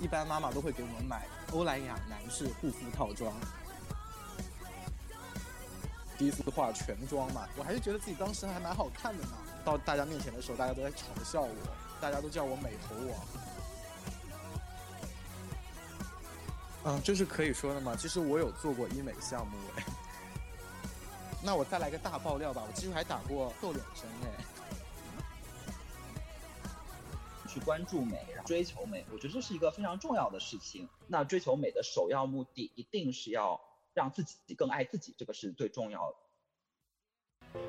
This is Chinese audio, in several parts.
一般妈妈都会给我们买欧莱雅男士护肤套装。第一次化全妆嘛，我还是觉得自己当时还蛮好看的呢。到大家面前的时候，大家都在嘲笑我，大家都叫我美猴王。嗯，这是可以说的吗？其实我有做过医美项目哎。那我再来个大爆料吧，我其实还打过瘦脸针哎。关注美，追求美，我觉得这是一个非常重要的事情。那追求美的首要目的，一定是要。让自己更爱自己，这个是最重要的。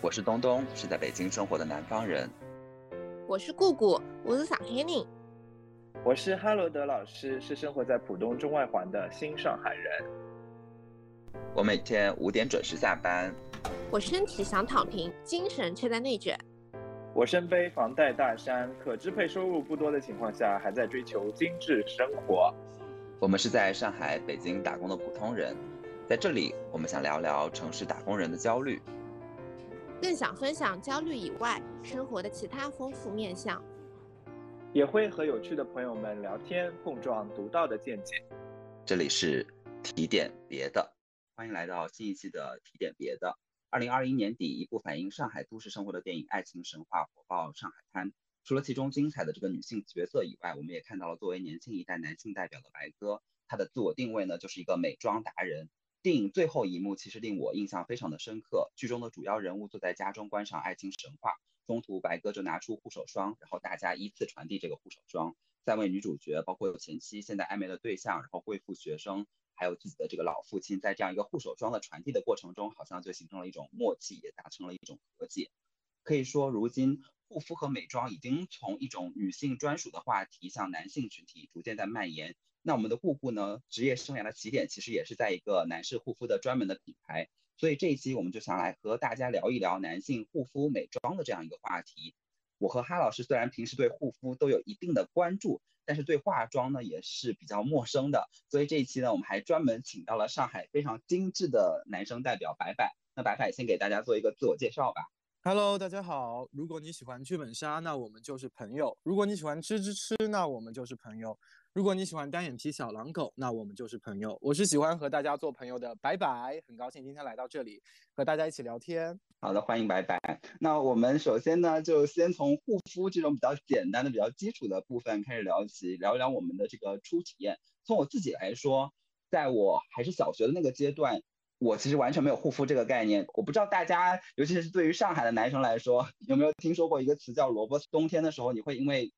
我是东东，是在北京生活的南方人。我是姑姑，我是上海人。我是哈罗德老师，是生活在浦东中外环的新上海人。我每天五点准时下班。我身体想躺平，精神却在内卷。我身背房贷大山，可支配收入不多的情况下，还在追求精致生活。我们是在上海、北京打工的普通人，在这里，我们想聊聊城市打工人的焦虑，更想分享焦虑以外生活的其他丰富面相，也会和有趣的朋友们聊天，碰撞独到的见解。这里是提点别的，欢迎来到新一期的提点别的。二零二一年底，一部反映上海都市生活的电影《爱情神话》火爆上海滩。除了其中精彩的这个女性角色以外，我们也看到了作为年轻一代男性代表的白鸽，他的自我定位呢就是一个美妆达人。电影最后一幕其实令我印象非常的深刻，剧中的主要人物坐在家中观赏爱情神话，中途白鸽就拿出护手霜，然后大家依次传递这个护手霜，三位女主角，包括有前妻、现在暧昧的对象，然后贵妇学生，还有自己的这个老父亲，在这样一个护手霜的传递的过程中，好像就形成了一种默契，也达成了一种和解。可以说，如今。护肤和美妆已经从一种女性专属的话题向男性群体逐渐在蔓延。那我们的顾顾呢？职业生涯的起点其实也是在一个男士护肤的专门的品牌。所以这一期我们就想来和大家聊一聊男性护肤美妆的这样一个话题。我和哈老师虽然平时对护肤都有一定的关注，但是对化妆呢也是比较陌生的。所以这一期呢，我们还专门请到了上海非常精致的男生代表白白。那白白先给大家做一个自我介绍吧。Hello，大家好。如果你喜欢剧本杀，那我们就是朋友；如果你喜欢吃吃吃，那我们就是朋友；如果你喜欢单眼皮小狼狗，那我们就是朋友。我是喜欢和大家做朋友的白白，很高兴今天来到这里和大家一起聊天。好的，欢迎白白。那我们首先呢，就先从护肤这种比较简单的、比较基础的部分开始聊起，聊一聊我们的这个初体验。从我自己来说，在我还是小学的那个阶段。我其实完全没有护肤这个概念，我不知道大家，尤其是对于上海的男生来说，有没有听说过一个词叫萝卜冬天的时候，你会因为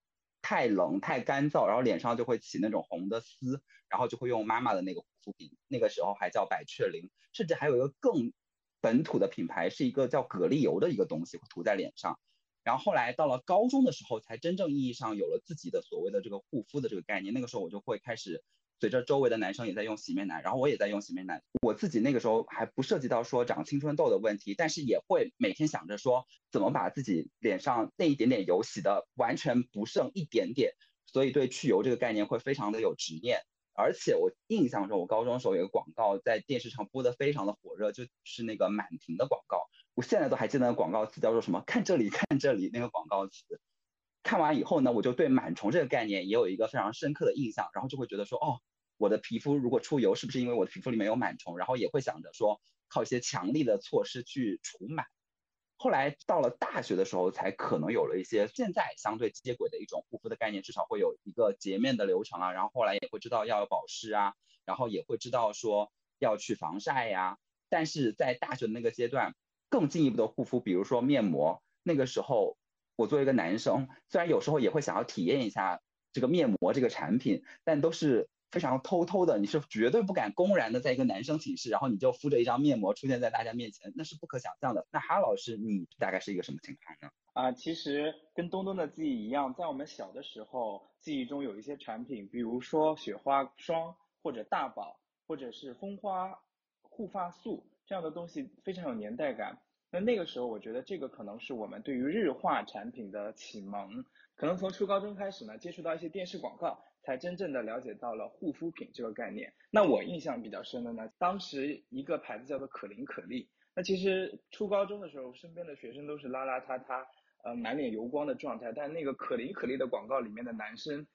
太冷太干燥，然后脸上就会起那种红的丝，然后就会用妈妈的那个护肤品，那个时候还叫百雀羚，甚至还有一个更本土的品牌，是一个叫蛤蜊油的一个东西，会涂在脸上。然后后来到了高中的时候，才真正意义上有了自己的所谓的这个护肤的这个概念，那个时候我就会开始。随着周围的男生也在用洗面奶，然后我也在用洗面奶。我自己那个时候还不涉及到说长青春痘的问题，但是也会每天想着说怎么把自己脸上那一点点油洗的完全不剩一点点，所以对去油这个概念会非常的有执念。而且我印象中，我高中时候有个广告在电视上播的非常的火热，就是那个满屏的广告，我现在都还记得那广告词叫做什么？看这里，看这里，那个广告词。看完以后呢，我就对螨虫这个概念也有一个非常深刻的印象，然后就会觉得说，哦。我的皮肤如果出油，是不是因为我的皮肤里面有螨虫？然后也会想着说，靠一些强力的措施去除螨。后来到了大学的时候，才可能有了一些现在相对接轨的一种护肤的概念，至少会有一个洁面的流程啊。然后后来也会知道要有保湿啊，然后也会知道说要去防晒呀。但是在大学的那个阶段，更进一步的护肤，比如说面膜，那个时候我作为一个男生，虽然有时候也会想要体验一下这个面膜这个产品，但都是。非常偷偷的，你是绝对不敢公然的在一个男生寝室，然后你就敷着一张面膜出现在大家面前，那是不可想象的。那哈老师，你大概是一个什么情况呢？啊，其实跟东东的记忆一样，在我们小的时候，记忆中有一些产品，比如说雪花霜或者大宝，或者是蜂花护发素这样的东西，非常有年代感。那那个时候，我觉得这个可能是我们对于日化产品的启蒙，可能从初高中开始呢，接触到一些电视广告。才真正的了解到了护肤品这个概念。那我印象比较深的呢，当时一个牌子叫做可伶可俐。那其实初高中的时候，身边的学生都是邋邋遢遢，呃，满脸油光的状态。但那个可伶可俐的广告里面的男生，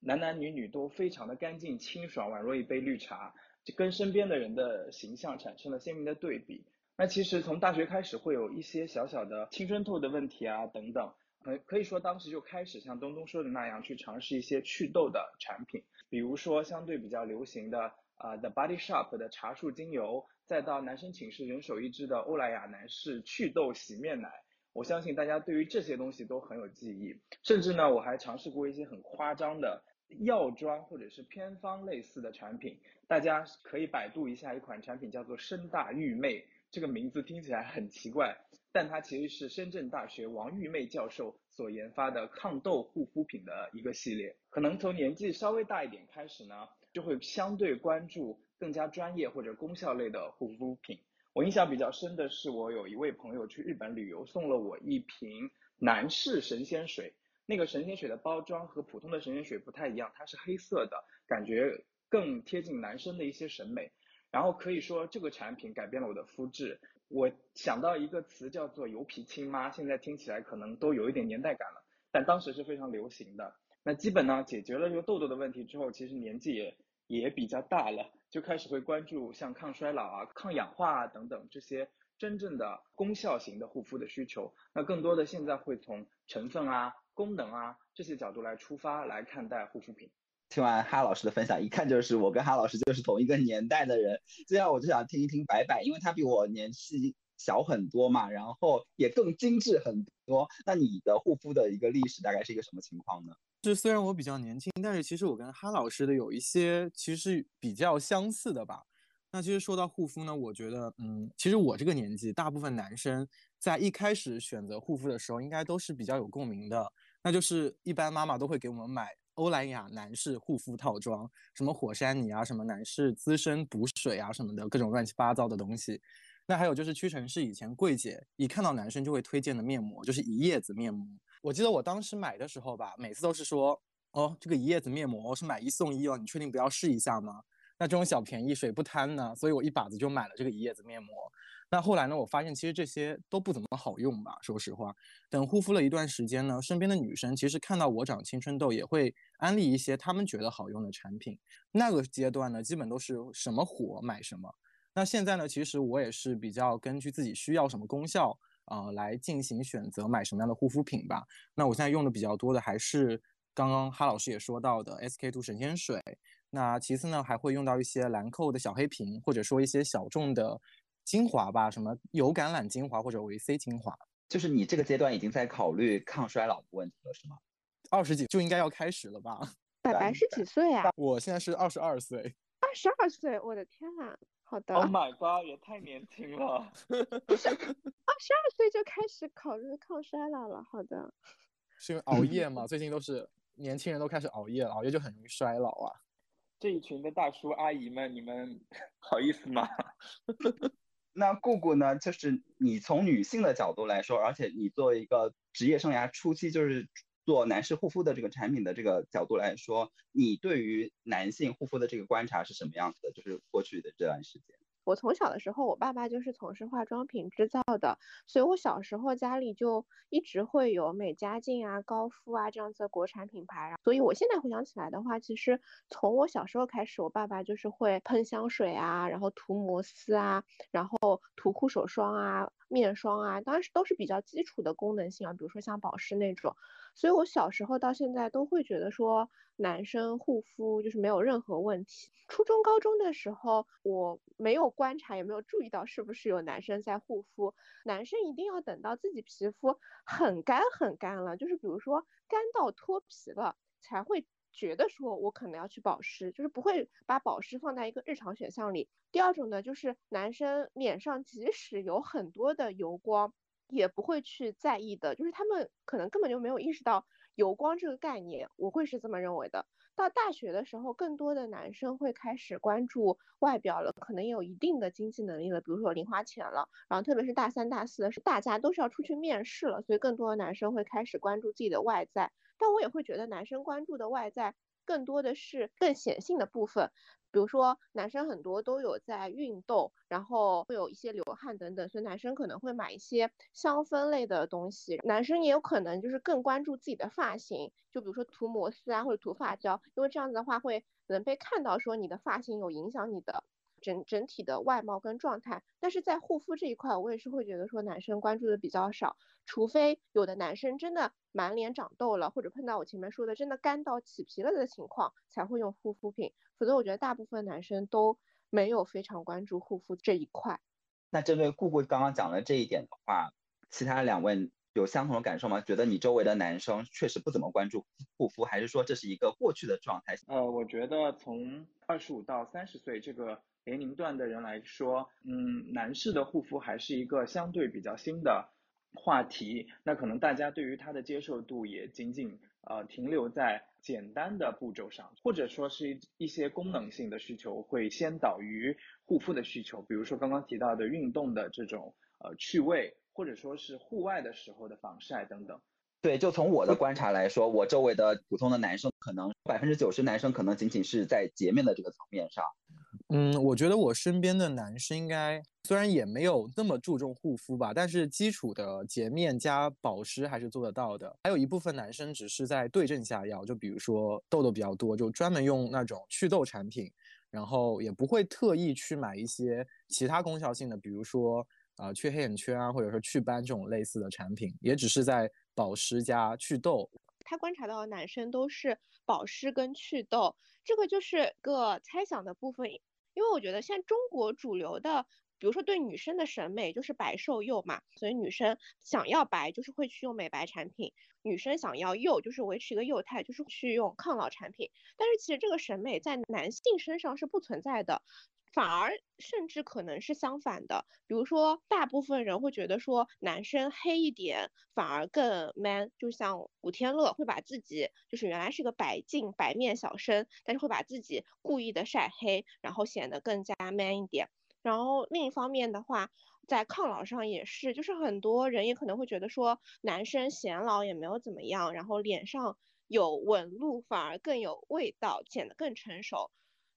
男男女女都非常的干净清爽，宛若一杯绿茶，就跟身边的人的形象产生了鲜明的对比。那其实从大学开始会有一些小小的青春痘的问题啊等等，可以说当时就开始像东东说的那样去尝试一些祛痘的产品，比如说相对比较流行的啊 The Body Shop 的茶树精油，再到男生寝室人手一支的欧莱雅男士祛痘洗面奶。我相信大家对于这些东西都很有记忆，甚至呢，我还尝试过一些很夸张的药妆或者是偏方类似的产品。大家可以百度一下一款产品，叫做深大玉妹，这个名字听起来很奇怪，但它其实是深圳大学王玉妹教授所研发的抗痘护肤品的一个系列。可能从年纪稍微大一点开始呢，就会相对关注更加专业或者功效类的护肤品。我印象比较深的是，我有一位朋友去日本旅游，送了我一瓶男士神仙水。那个神仙水的包装和普通的神仙水不太一样，它是黑色的，感觉更贴近男生的一些审美。然后可以说这个产品改变了我的肤质。我想到一个词叫做“油皮亲妈”，现在听起来可能都有一点年代感了，但当时是非常流行的。那基本呢解决了这个痘痘的问题之后，其实年纪也也比较大了。就开始会关注像抗衰老啊、抗氧化啊等等这些真正的功效型的护肤的需求。那更多的现在会从成分啊、功能啊这些角度来出发来看待护肤品。听完哈老师的分享，一看就是我跟哈老师就是同一个年代的人。这样我就想听一听白白，因为他比我年纪小很多嘛，然后也更精致很多。那你的护肤的一个历史大概是一个什么情况呢？是虽然我比较年轻，但是其实我跟哈老师的有一些其实比较相似的吧。那其实说到护肤呢，我觉得，嗯，其实我这个年纪，大部分男生在一开始选择护肤的时候，应该都是比较有共鸣的。那就是一般妈妈都会给我们买欧莱雅男士护肤套装，什么火山泥啊，什么男士资深补水啊，什么的各种乱七八糟的东西。那还有就是屈臣氏以前柜姐一看到男生就会推荐的面膜，就是一叶子面膜。我记得我当时买的时候吧，每次都是说，哦，这个一叶子面膜是买一送一哦，你确定不要试一下吗？那这种小便宜谁不贪呢？所以我一把子就买了这个一叶子面膜。那后来呢，我发现其实这些都不怎么好用吧，说实话。等护肤了一段时间呢，身边的女生其实看到我长青春痘，也会安利一些她们觉得好用的产品。那个阶段呢，基本都是什么火买什么。那现在呢，其实我也是比较根据自己需要什么功效。啊，来进行选择买什么样的护肤品吧。那我现在用的比较多的还是刚刚哈老师也说到的 SK two 神仙水。那其次呢，还会用到一些兰蔻的小黑瓶，或者说一些小众的精华吧，什么油橄榄精华或者维 C 精华。就是你这个阶段已经在考虑抗衰老的问题了，是吗？二十几就应该要开始了吧？白白是几岁啊？我现在是二十二岁。二十二岁，我的天呐！好的。Oh my god，也太年轻了。不 是二十二岁就开始考虑抗衰老了。好的。是因为熬夜嘛？最近都是年轻人都开始熬夜了，熬夜就很容易衰老啊。这一群的大叔阿姨们，你们 好意思吗？那姑姑呢？就是你从女性的角度来说，而且你作为一个职业生涯初期，就是做男士护肤的这个产品的这个角度来说，你对于男性护肤的这个观察是什么样子的？就是过去的这段时间。我从小的时候，我爸爸就是从事化妆品制造的，所以我小时候家里就一直会有美加净啊、高夫啊这样子的国产品牌。所以我现在回想起来的话，其实从我小时候开始，我爸爸就是会喷香水啊，然后涂摩丝啊，然后涂护手霜啊、面霜啊，当然是都是比较基础的功能性啊，比如说像保湿那种。所以我小时候到现在都会觉得说。男生护肤就是没有任何问题。初中、高中的时候，我没有观察，也没有注意到是不是有男生在护肤。男生一定要等到自己皮肤很干很干了，就是比如说干到脱皮了，才会觉得说我可能要去保湿，就是不会把保湿放在一个日常选项里。第二种呢，就是男生脸上即使有很多的油光，也不会去在意的，就是他们可能根本就没有意识到。油光这个概念，我会是这么认为的。到大学的时候，更多的男生会开始关注外表了，可能有一定的经济能力了，比如说零花钱了。然后特别是大三、大四的是，大家都是要出去面试了，所以更多的男生会开始关注自己的外在。但我也会觉得，男生关注的外在更多的是更显性的部分。比如说，男生很多都有在运动，然后会有一些流汗等等，所以男生可能会买一些香氛类的东西。男生也有可能就是更关注自己的发型，就比如说涂摩丝啊，或者涂发胶，因为这样子的话会能被看到，说你的发型有影响你的。整整体的外貌跟状态，但是在护肤这一块，我也是会觉得说男生关注的比较少，除非有的男生真的满脸长痘了，或者碰到我前面说的真的干到起皮了的情况，才会用护肤品，否则我觉得大部分男生都没有非常关注护肤这一块。那针对顾顾刚刚讲的这一点的话，其他两位有相同的感受吗？觉得你周围的男生确实不怎么关注护肤，还是说这是一个过去的状态？呃，我觉得从二十五到三十岁这个。年龄段的人来说，嗯，男士的护肤还是一个相对比较新的话题，那可能大家对于它的接受度也仅仅呃停留在简单的步骤上，或者说是一些功能性的需求会先导于护肤的需求，比如说刚刚提到的运动的这种呃趣味，或者说是户外的时候的防晒等等。对，就从我的观察来说，我周围的普通的男生，可能百分之九十男生可能仅仅是在洁面的这个层面上。嗯，我觉得我身边的男生应该虽然也没有那么注重护肤吧，但是基础的洁面加保湿还是做得到的。还有一部分男生只是在对症下药，就比如说痘痘比较多，就专门用那种祛痘产品，然后也不会特意去买一些其他功效性的，比如说啊去黑眼圈啊，或者说祛斑这种类似的产品，也只是在。保湿加祛痘，他观察到的男生都是保湿跟祛痘，这个就是个猜想的部分。因为我觉得现在中国主流的，比如说对女生的审美就是白瘦幼嘛，所以女生想要白就是会去用美白产品，女生想要幼就是维持一个幼态，就是去用抗老产品。但是其实这个审美在男性身上是不存在的。反而甚至可能是相反的，比如说，大部分人会觉得说男生黑一点反而更 man，就像古天乐会把自己就是原来是个白净白面小生，但是会把自己故意的晒黑，然后显得更加 man 一点。然后另一方面的话，在抗老上也是，就是很多人也可能会觉得说男生显老也没有怎么样，然后脸上有纹路反而更有味道，显得更成熟。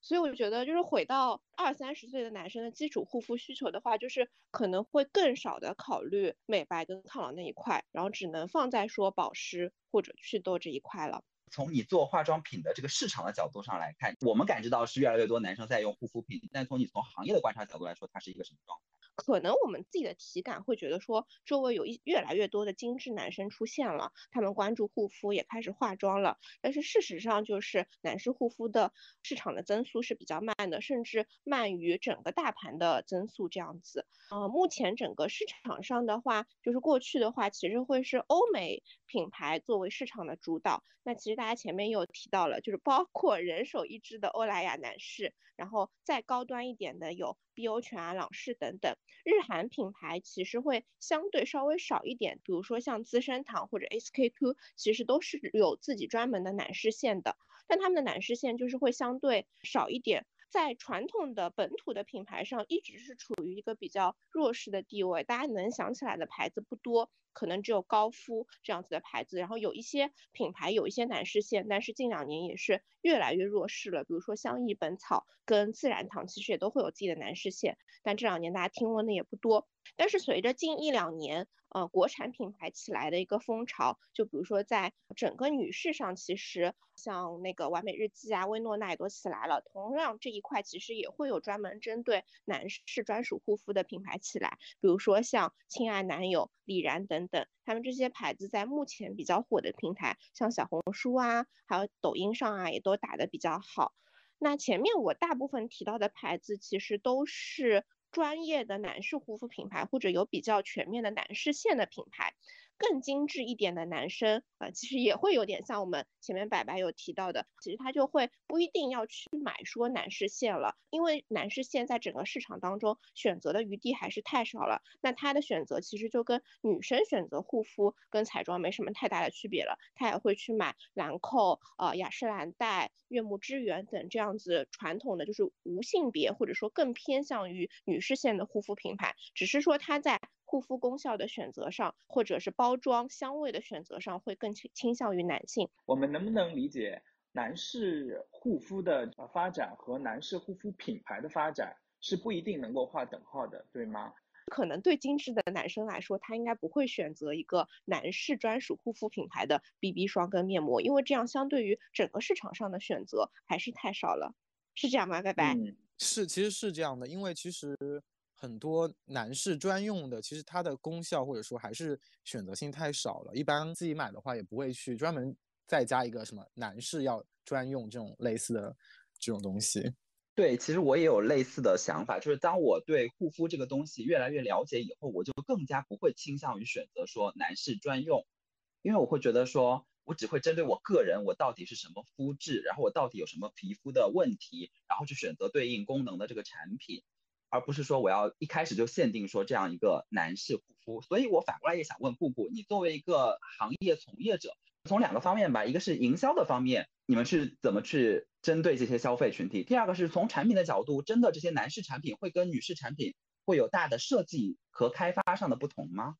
所以我觉得，就是回到二三十岁的男生的基础护肤需求的话，就是可能会更少的考虑美白跟抗老那一块，然后只能放在说保湿或者祛痘这一块了。从你做化妆品的这个市场的角度上来看，我们感知到是越来越多男生在用护肤品，但从你从行业的观察角度来说，它是一个什么状态？可能我们自己的体感会觉得说，周围有一越来越多的精致男生出现了，他们关注护肤，也开始化妆了。但是事实上，就是男士护肤的市场的增速是比较慢的，甚至慢于整个大盘的增速这样子。呃，目前整个市场上的话，就是过去的话，其实会是欧美品牌作为市场的主导。那其实大家前面有提到了，就是包括人手一支的欧莱雅男士，然后再高端一点的有。碧欧泉啊、朗仕等等，日韩品牌其实会相对稍微少一点，比如说像资生堂或者 SK two，其实都是有自己专门的男士线的，但他们的男士线就是会相对少一点。在传统的本土的品牌上，一直是处于一个比较弱势的地位。大家能想起来的牌子不多，可能只有高夫这样子的牌子。然后有一些品牌有一些男士线，但是近两年也是越来越弱势了。比如说相宜本草跟自然堂，其实也都会有自己的男士线，但这两年大家听闻的也不多。但是随着近一两年，呃，国产品牌起来的一个风潮，就比如说在整个女士上，其实像那个完美日记啊、薇诺娜也都起来了。同样这一块其实也会有专门针对男士专属护肤的品牌起来，比如说像亲爱男友、李然等等，他们这些牌子在目前比较火的平台，像小红书啊，还有抖音上啊，也都打得比较好。那前面我大部分提到的牌子，其实都是。专业的男士护肤品牌，或者有比较全面的男士线的品牌。更精致一点的男生啊，其实也会有点像我们前面白白有提到的，其实他就会不一定要去买说男士线了，因为男士线在整个市场当中选择的余地还是太少了。那他的选择其实就跟女生选择护肤跟彩妆没什么太大的区别了，他也会去买兰蔻、呃雅诗兰黛、悦木之源等这样子传统的就是无性别或者说更偏向于女士线的护肤品牌，只是说他在。护肤功效的选择上，或者是包装香味的选择上，会更倾倾向于男性。我们能不能理解，男士护肤的发展和男士护肤品牌的发展是不一定能够划等号的，对吗？可能对精致的男生来说，他应该不会选择一个男士专属护肤品牌的 BB 霜跟面膜，因为这样相对于整个市场上的选择还是太少了，是这样吗？拜拜。嗯，是，其实是这样的，因为其实很多男士专用的，其实它的功效或者说还是选择性太少了。一般自己买的话，也不会去专门再加一个什么男士要专用这种类似的这种东西。对，其实我也有类似的想法，就是当我对护肤这个东西越来越了解以后，我就更加不会倾向于选择说男士专用，因为我会觉得说我只会针对我个人，我到底是什么肤质，然后我到底有什么皮肤的问题，然后去选择对应功能的这个产品。而不是说我要一开始就限定说这样一个男士护肤，所以我反过来也想问布布，你作为一个行业从业者，从两个方面吧，一个是营销的方面，你们是怎么去针对这些消费群体？第二个是从产品的角度，真的这些男士产品会跟女士产品会有大的设计和开发上的不同吗？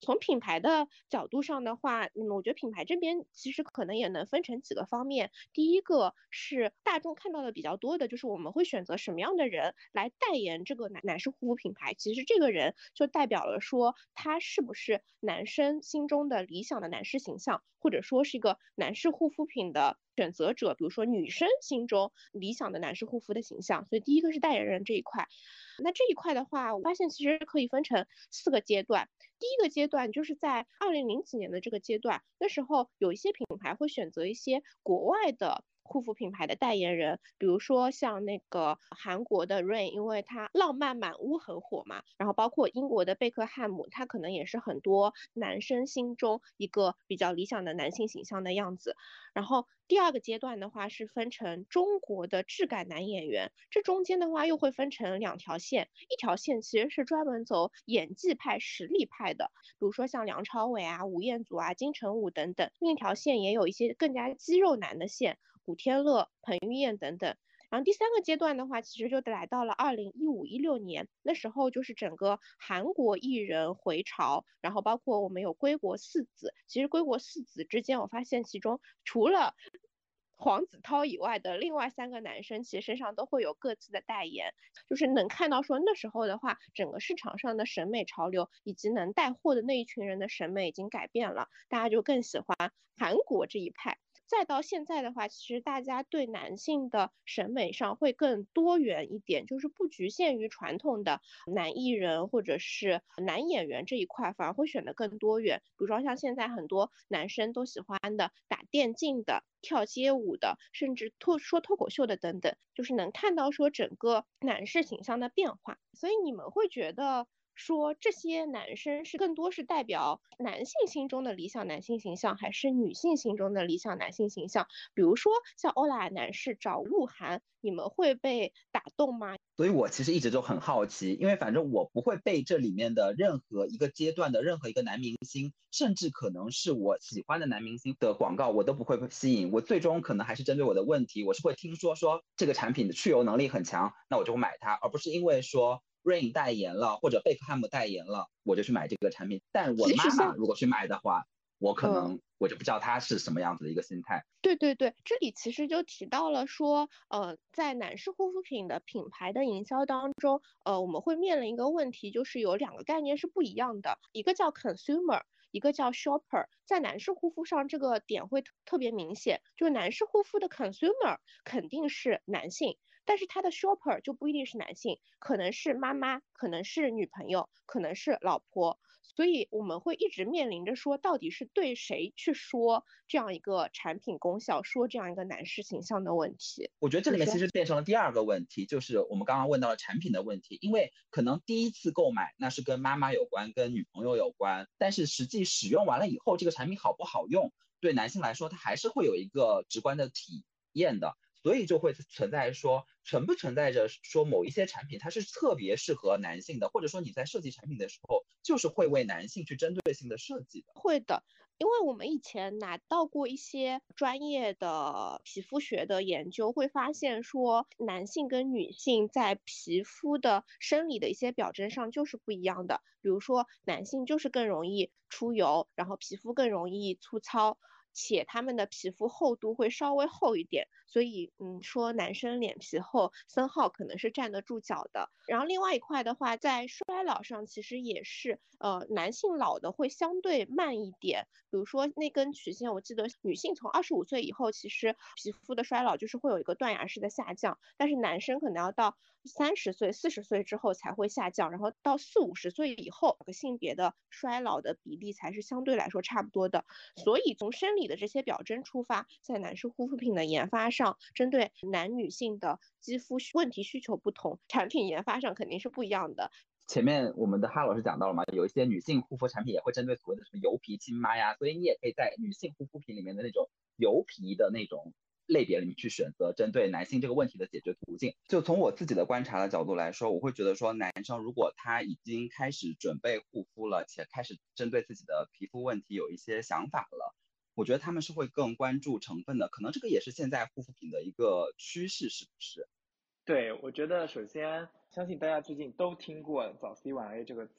从品牌的角度上的话，嗯，我觉得品牌这边其实可能也能分成几个方面。第一个是大众看到的比较多的，就是我们会选择什么样的人来代言这个男男士护肤品牌。其实这个人就代表了说他是不是男生心中的理想的男士形象，或者说是一个男士护肤品的选择者，比如说女生心中理想的男士护肤的形象。所以第一个是代言人这一块。那这一块的话，我发现其实可以分成四个阶段。第一个阶段就是在二零零几年的这个阶段，那时候有一些品牌会选择一些国外的护肤品牌的代言人，比如说像那个韩国的 Rain，因为它浪漫满屋很火嘛，然后包括英国的贝克汉姆，他可能也是很多男生心中一个比较理想的男性形象的样子。然后第二个阶段的话是分成中国的质感男演员，这中间的话又会分成两条线，一条线其实是专门走演技派、实力派的，比如说像梁朝伟啊、吴彦祖啊、金城武等等；另一条线也有一些更加肌肉男的线，古天乐、彭于晏等等。然后第三个阶段的话，其实就来到了二零一五一六年，那时候就是整个韩国艺人回潮，然后包括我们有归国四子，其实归国四子之间，我发现其中除了黄子韬以外的另外三个男生，其实身上都会有各自的代言，就是能看到说那时候的话，整个市场上的审美潮流以及能带货的那一群人的审美已经改变了，大家就更喜欢韩国这一派。再到现在的话，其实大家对男性的审美上会更多元一点，就是不局限于传统的男艺人或者是男演员这一块，反而会选的更多元。比如说像现在很多男生都喜欢的打电竞的、跳街舞的，甚至脱说脱口秀的等等，就是能看到说整个男士形象的变化。所以你们会觉得？说这些男生是更多是代表男性心中的理想男性形象，还是女性心中的理想男性形象？比如说像欧莱男士找鹿晗，你们会被打动吗？所以我其实一直就很好奇，因为反正我不会被这里面的任何一个阶段的任何一个男明星，甚至可能是我喜欢的男明星的广告，我都不会吸引。我最终可能还是针对我的问题，我是会听说说这个产品的去油能力很强，那我就会买它，而不是因为说。Rain 代言了，或者贝克汉姆代言了，我就去买这个产品。但我妈妈如果去买的话，我可能我就不知道她是什么样子的一个心态。对对对，这里其实就提到了说，呃，在男士护肤品的品牌的营销当中，呃，我们会面临一个问题，就是有两个概念是不一样的，一个叫 consumer，一个叫 shopper。在男士护肤上，这个点会特别明显，就是男士护肤的 consumer 肯定是男性。但是他的 shopper 就不一定是男性，可能是妈妈，可能是女朋友，可能是老婆，所以我们会一直面临着说，到底是对谁去说这样一个产品功效，说这样一个男士形象的问题。我觉得这里面其实变成了第二个问题，就是我们刚刚问到了产品的问题，因为可能第一次购买那是跟妈妈有关，跟女朋友有关，但是实际使用完了以后，这个产品好不好用，对男性来说，他还是会有一个直观的体验的。所以就会存在说存不存在着说某一些产品它是特别适合男性的，或者说你在设计产品的时候就是会为男性去针对性的设计的。会的，因为我们以前拿到过一些专业的皮肤学的研究，会发现说男性跟女性在皮肤的生理的一些表征上就是不一样的。比如说男性就是更容易出油，然后皮肤更容易粗糙。且他们的皮肤厚度会稍微厚一点，所以嗯，说男生脸皮厚，森浩可能是站得住脚的。然后另外一块的话，在衰老上其实也是，呃，男性老的会相对慢一点。比如说那根曲线，我记得女性从二十五岁以后，其实皮肤的衰老就是会有一个断崖式的下降，但是男生可能要到三十岁、四十岁之后才会下降，然后到四五十岁以后，个性别的衰老的比例才是相对来说差不多的。所以从生理的这些表征出发，在男士护肤品的研发上，针对男女性的肌肤问题需求不同，产品研发上肯定是不一样的。前面我们的哈老师讲到了嘛，有一些女性护肤产品也会针对所谓的什么油皮亲妈呀，所以你也可以在女性护肤品里面的那种油皮的那种类别里面去选择针对男性这个问题的解决途径。就从我自己的观察的角度来说，我会觉得说，男生如果他已经开始准备护肤了，且开始针对自己的皮肤问题有一些想法了，我觉得他们是会更关注成分的。可能这个也是现在护肤品的一个趋势，是不是？对，我觉得首先相信大家最近都听过早 C 晚 A 这个词，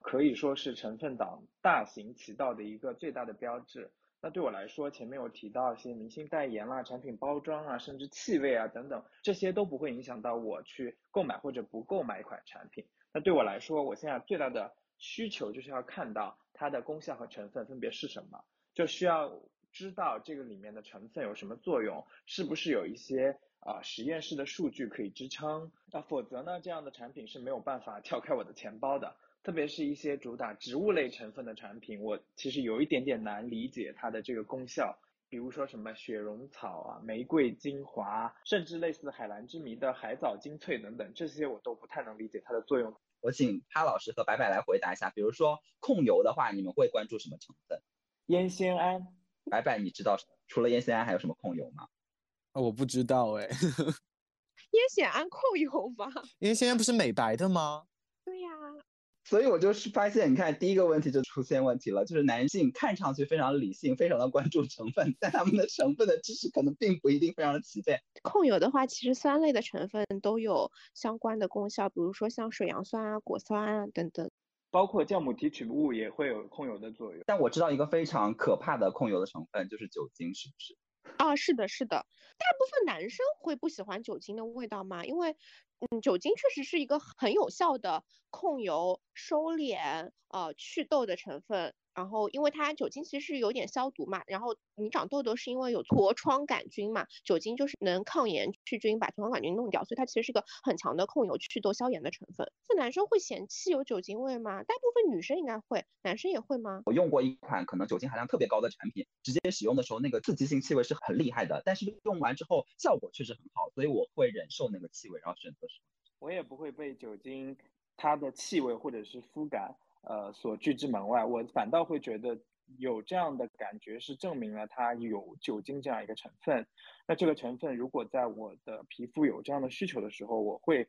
可以说是成分党大行其道的一个最大的标志。那对我来说，前面有提到一些明星代言啦、产品包装啊，甚至气味啊等等，这些都不会影响到我去购买或者不购买一款产品。那对我来说，我现在最大的需求就是要看到它的功效和成分分别是什么，就需要知道这个里面的成分有什么作用，是不是有一些。啊，实验室的数据可以支撑，那否则呢，这样的产品是没有办法 跳开我的钱包的。特别是一些主打植物类成分的产品，我其实有一点点难理解它的这个功效。比如说什么雪绒草啊、玫瑰精华，甚至类似海蓝之谜的海藻精粹等等，这些我都不太能理解它的作用。我请哈老师和白白来回答一下。比如说控油的话，你们会关注什么成分？烟酰胺。白白，你知道除了烟酰胺还有什么控油吗？啊，我不知道哎。烟酰胺控油吧？烟酰胺不是美白的吗？对呀。所以我就是发现，你看第一个问题就出现问题了，就是男性看上去非常理性，非常的关注成分，但他们的成分的知识可能并不一定非常的齐备。控油的话，其实酸类的成分都有相关的功效，比如说像水杨酸啊、果酸啊等等，包括酵母提取物也会有控油的作用。但我知道一个非常可怕的控油的成分就是酒精，是不是？啊，是的，是的，大部分男生会不喜欢酒精的味道吗？因为，嗯，酒精确实是一个很有效的控油、收敛、呃祛痘的成分。然后，因为它酒精其实是有点消毒嘛，然后你长痘痘是因为有痤疮杆菌嘛，酒精就是能抗炎去菌，把痤疮杆菌弄掉，所以它其实是个很强的控油、祛痘、消炎的成分。那男生会嫌弃有酒精味吗？大部分女生应该会，男生也会吗？我用过一款可能酒精含量特别高的产品，直接使用的时候那个刺激性气味是很厉害的，但是用完之后效果确实很好，所以我会忍受那个气味，然后选择使用。我也不会被酒精它的气味或者是肤感。呃，所拒之门外，我反倒会觉得有这样的感觉，是证明了它有酒精这样一个成分。那这个成分如果在我的皮肤有这样的需求的时候，我会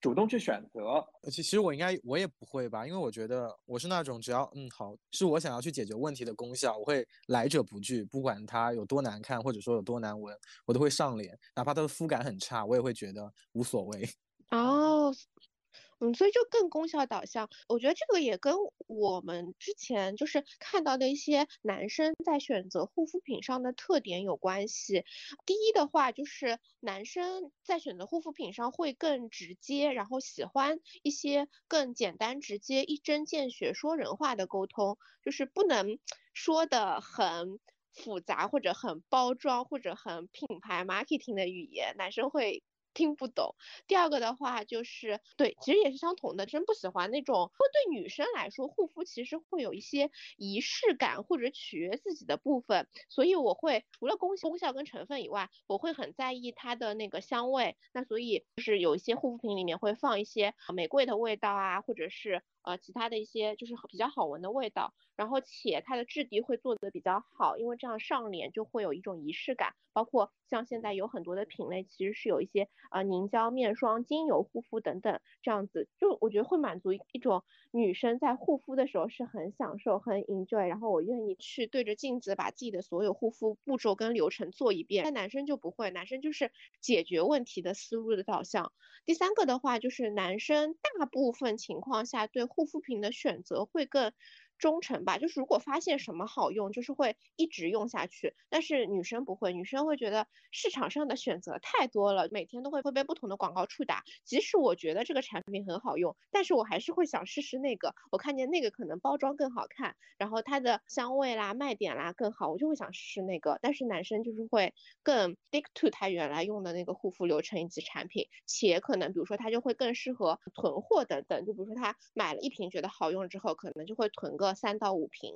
主动去选择。其其实我应该我也不会吧，因为我觉得我是那种只要嗯好，是我想要去解决问题的功效，我会来者不拒，不管它有多难看或者说有多难闻，我都会上脸，哪怕它的肤感很差，我也会觉得无所谓。哦。嗯，所以就更功效导向，我觉得这个也跟我们之前就是看到的一些男生在选择护肤品上的特点有关系。第一的话，就是男生在选择护肤品上会更直接，然后喜欢一些更简单直接、一针见血、说人话的沟通，就是不能说的很复杂或者很包装或者很品牌 marketing 的语言，男生会。听不懂。第二个的话就是对，其实也是相同的，真不喜欢那种。会对女生来说，护肤其实会有一些仪式感或者取悦自己的部分，所以我会除了功功效跟成分以外，我会很在意它的那个香味。那所以就是有一些护肤品里面会放一些玫瑰的味道啊，或者是。呃，其他的一些就是比较好闻的味道，然后且它的质地会做的比较好，因为这样上脸就会有一种仪式感。包括像现在有很多的品类，其实是有一些呃凝胶、面霜、精油护肤等等这样子，就我觉得会满足一种女生在护肤的时候是很享受、很 enjoy，然后我愿意去对着镜子把自己的所有护肤步骤跟流程做一遍。但男生就不会，男生就是解决问题的思路的导向。第三个的话就是男生大部分情况下对护肤品的选择会更忠诚吧，就是如果发现什么好用，就是会一直用下去。但是女生不会，女生会觉得市场上的选择太多了，每天都会会被不同的广告触达。即使我觉得这个产品很好用，但是我还是会想试试那个。我看见那个可能包装更好看，然后它的香味啦、卖点啦更好，我就会想试试那个。但是男生就是会更 stick to 他原来用的那个护肤流程以及产品，且可能比如说他就会更适合囤货等等。就比如说他买了一瓶觉得好用之后，可能就会囤个三到五瓶。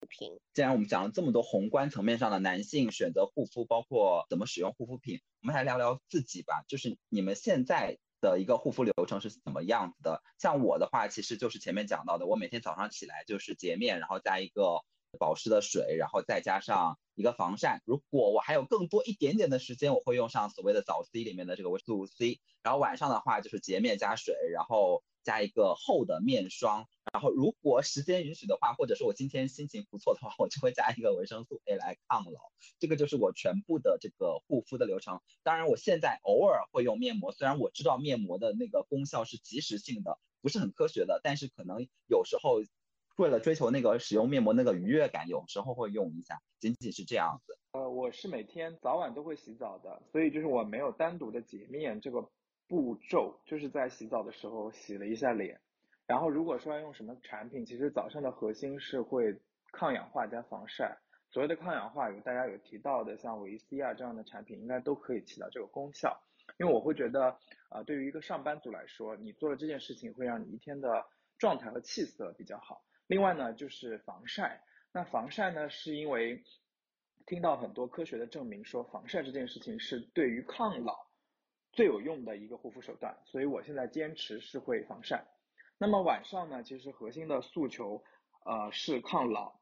五瓶。既然我们讲了这么多宏观层面上的男性选择护肤，包括怎么使用护肤品，我们来聊聊自己吧。就是你们现在的一个护肤流程是怎么样子的？像我的话，其实就是前面讲到的，我每天早上起来就是洁面，然后加一个。保湿的水，然后再加上一个防晒。如果我还有更多一点点的时间，我会用上所谓的早 C 里面的这个维生素 C。然后晚上的话就是洁面加水，然后加一个厚的面霜。然后如果时间允许的话，或者是我今天心情不错的话，我就会加一个维生素 A 来抗老。这个就是我全部的这个护肤的流程。当然，我现在偶尔会用面膜，虽然我知道面膜的那个功效是即时性的，不是很科学的，但是可能有时候。为了追求那个使用面膜那个愉悦感，有时候会用一下，仅仅是这样子。呃，我是每天早晚都会洗澡的，所以就是我没有单独的洁面这个步骤，就是在洗澡的时候洗了一下脸。然后如果说要用什么产品，其实早上的核心是会抗氧化加防晒。所谓的抗氧化，有大家有提到的，像维 C 啊这样的产品，应该都可以起到这个功效。因为我会觉得，啊，对于一个上班族来说，你做了这件事情，会让你一天的状态和气色比较好。另外呢，就是防晒。那防晒呢，是因为听到很多科学的证明说，防晒这件事情是对于抗老最有用的一个护肤手段，所以我现在坚持是会防晒。那么晚上呢，其实核心的诉求，呃，是抗老。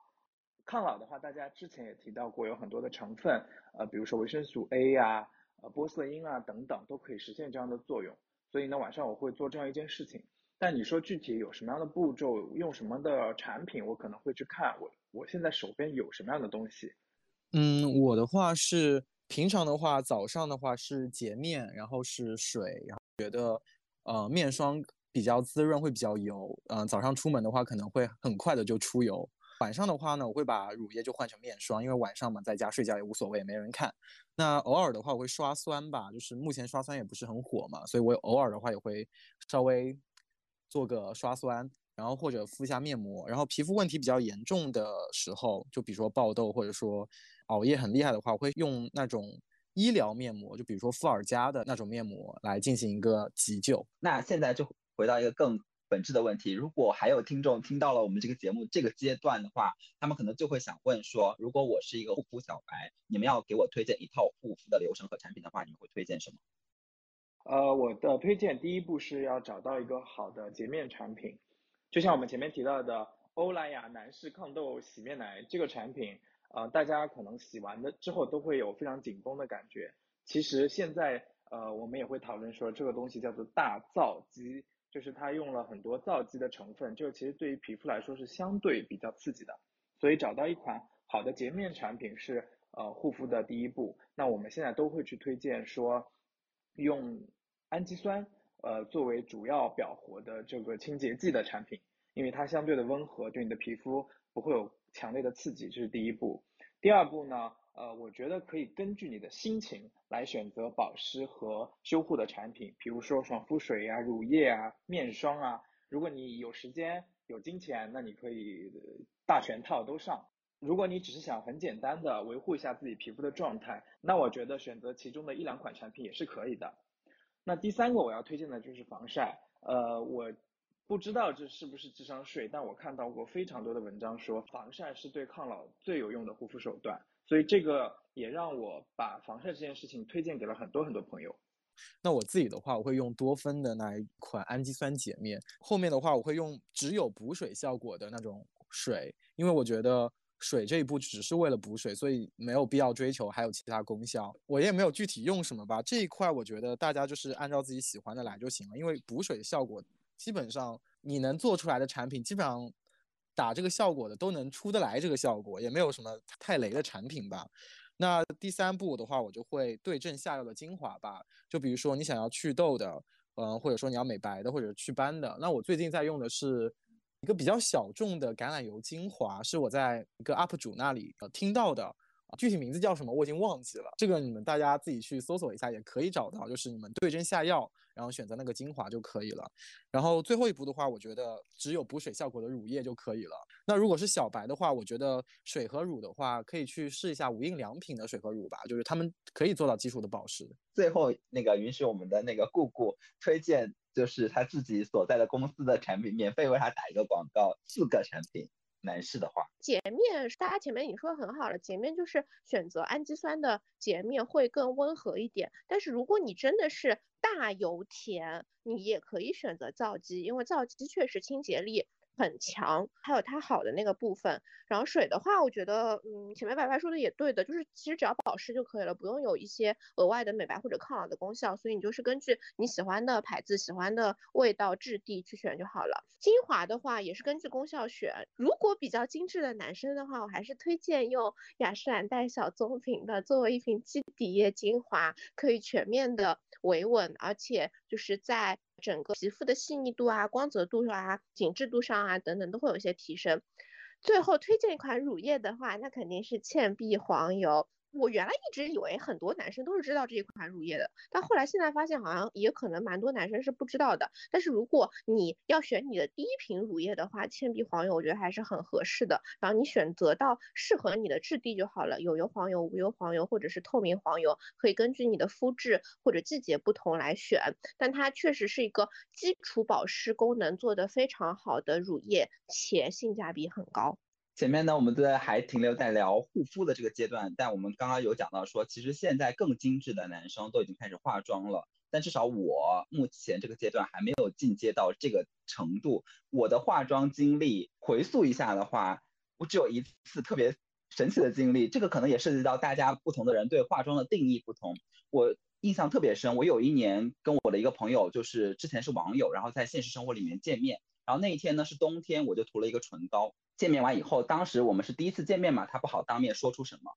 抗老的话，大家之前也提到过，有很多的成分，呃，比如说维生素 A 呀、呃玻色因啊等等，都可以实现这样的作用。所以呢，晚上我会做这样一件事情。但你说具体有什么样的步骤，用什么的产品，我可能会去看我我现在手边有什么样的东西。嗯，我的话是平常的话，早上的话是洁面，然后是水，然后觉得呃面霜比较滋润，会比较油。嗯，早上出门的话可能会很快的就出油。晚上的话呢，我会把乳液就换成面霜，因为晚上嘛在家睡觉也无所谓，没人看。那偶尔的话我会刷酸吧，就是目前刷酸也不是很火嘛，所以我偶尔的话也会稍微。做个刷酸，然后或者敷一下面膜，然后皮肤问题比较严重的时候，就比如说爆痘或者说熬夜很厉害的话，我会用那种医疗面膜，就比如说敷尔佳的那种面膜来进行一个急救。那现在就回到一个更本质的问题，如果还有听众听到了我们这个节目这个阶段的话，他们可能就会想问说，如果我是一个护肤小白，你们要给我推荐一套护肤的流程和产品的话，你们会推荐什么？呃，我的推荐第一步是要找到一个好的洁面产品，就像我们前面提到的欧莱雅男士抗痘洗面奶这个产品，呃，大家可能洗完的之后都会有非常紧绷的感觉。其实现在呃，我们也会讨论说这个东西叫做大皂基，就是它用了很多皂基的成分，就其实对于皮肤来说是相对比较刺激的。所以找到一款好的洁面产品是呃护肤的第一步。那我们现在都会去推荐说用。氨基酸，呃，作为主要表活的这个清洁剂的产品，因为它相对的温和，对你的皮肤不会有强烈的刺激，这是第一步。第二步呢，呃，我觉得可以根据你的心情来选择保湿和修护的产品，比如说爽肤水啊、乳液啊、面霜啊。如果你有时间、有金钱，那你可以大全套都上。如果你只是想很简单的维护一下自己皮肤的状态，那我觉得选择其中的一两款产品也是可以的。那第三个我要推荐的就是防晒，呃，我不知道这是不是智商税，但我看到过非常多的文章说防晒是对抗老最有用的护肤手段，所以这个也让我把防晒这件事情推荐给了很多很多朋友。那我自己的话，我会用多芬的那一款氨基酸洁面，后面的话我会用只有补水效果的那种水，因为我觉得。水这一步只是为了补水，所以没有必要追求还有其他功效。我也没有具体用什么吧，这一块我觉得大家就是按照自己喜欢的来就行了。因为补水的效果，基本上你能做出来的产品，基本上打这个效果的都能出得来这个效果，也没有什么太雷的产品吧。那第三步的话，我就会对症下药的精华吧。就比如说你想要祛痘的，嗯，或者说你要美白的，或者祛斑的，那我最近在用的是。一个比较小众的橄榄油精华，是我在一个 UP 主那里呃听到的。具体名字叫什么我已经忘记了，这个你们大家自己去搜索一下也可以找到，就是你们对症下药，然后选择那个精华就可以了。然后最后一步的话，我觉得只有补水效果的乳液就可以了。那如果是小白的话，我觉得水和乳的话，可以去试一下无印良品的水和乳吧，就是他们可以做到基础的保湿。最后那个允许我们的那个顾顾推荐，就是他自己所在的公司的产品，免费为他打一个广告，四个产品。男士的话，洁面，大家前面已经说的很好了，洁面就是选择氨基酸的洁面会更温和一点。但是如果你真的是大油田，你也可以选择皂基，因为皂基确实清洁力。很强，还有它好的那个部分。然后水的话，我觉得，嗯，前面白白说的也对的，就是其实只要保湿就可以了，不用有一些额外的美白或者抗老的功效。所以你就是根据你喜欢的牌子、喜欢的味道、质地去选就好了。精华的话也是根据功效选。如果比较精致的男生的话，我还是推荐用雅诗兰黛小棕瓶的作为一瓶基底液精华，可以全面的维稳，而且就是在。整个皮肤的细腻度啊、光泽度啊、紧致度上啊等等都会有一些提升。最后推荐一款乳液的话，那肯定是倩碧黄油。我原来一直以为很多男生都是知道这一款乳液的，但后来现在发现好像也可能蛮多男生是不知道的。但是如果你要选你的第一瓶乳液的话，倩碧黄油我觉得还是很合适的。然后你选择到适合你的质地就好了，有油黄油、无油黄油或者是透明黄油，可以根据你的肤质或者季节不同来选。但它确实是一个基础保湿功能做得非常好的乳液，且性价比很高。前面呢，我们都在还停留在聊护肤的这个阶段，但我们刚刚有讲到说，其实现在更精致的男生都已经开始化妆了，但至少我目前这个阶段还没有进阶到这个程度。我的化妆经历回溯一下的话，我只有一次特别神奇的经历，这个可能也涉及到大家不同的人对化妆的定义不同。我印象特别深，我有一年跟我的一个朋友，就是之前是网友，然后在现实生活里面见面。然后那一天呢是冬天，我就涂了一个唇膏。见面完以后，当时我们是第一次见面嘛，他不好当面说出什么。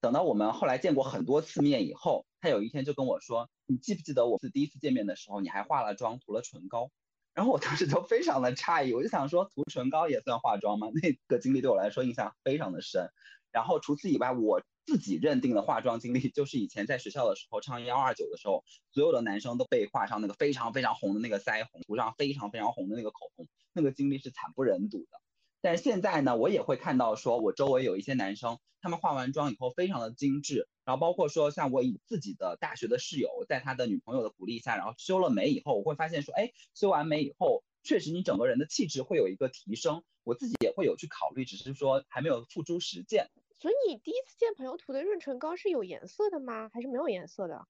等到我们后来见过很多次面以后，他有一天就跟我说：“你记不记得我是第一次见面的时候，你还化了妆，涂了唇膏？”然后我当时就非常的诧异，我就想说，涂唇膏也算化妆吗？那个经历对我来说印象非常的深。然后除此以外，我。自己认定的化妆经历，就是以前在学校的时候唱幺二九的时候，所有的男生都被画上那个非常非常红的那个腮红，涂上非常非常红的那个口红，那个经历是惨不忍睹的。但是现在呢，我也会看到说，我周围有一些男生，他们化完妆以后非常的精致，然后包括说像我以自己的大学的室友，在他的女朋友的鼓励下，然后修了眉以后，我会发现说，哎，修完眉以后，确实你整个人的气质会有一个提升，我自己也会有去考虑，只是说还没有付诸实践。所以你第一次见朋友涂的润唇膏是有颜色的吗？还是没有颜色的？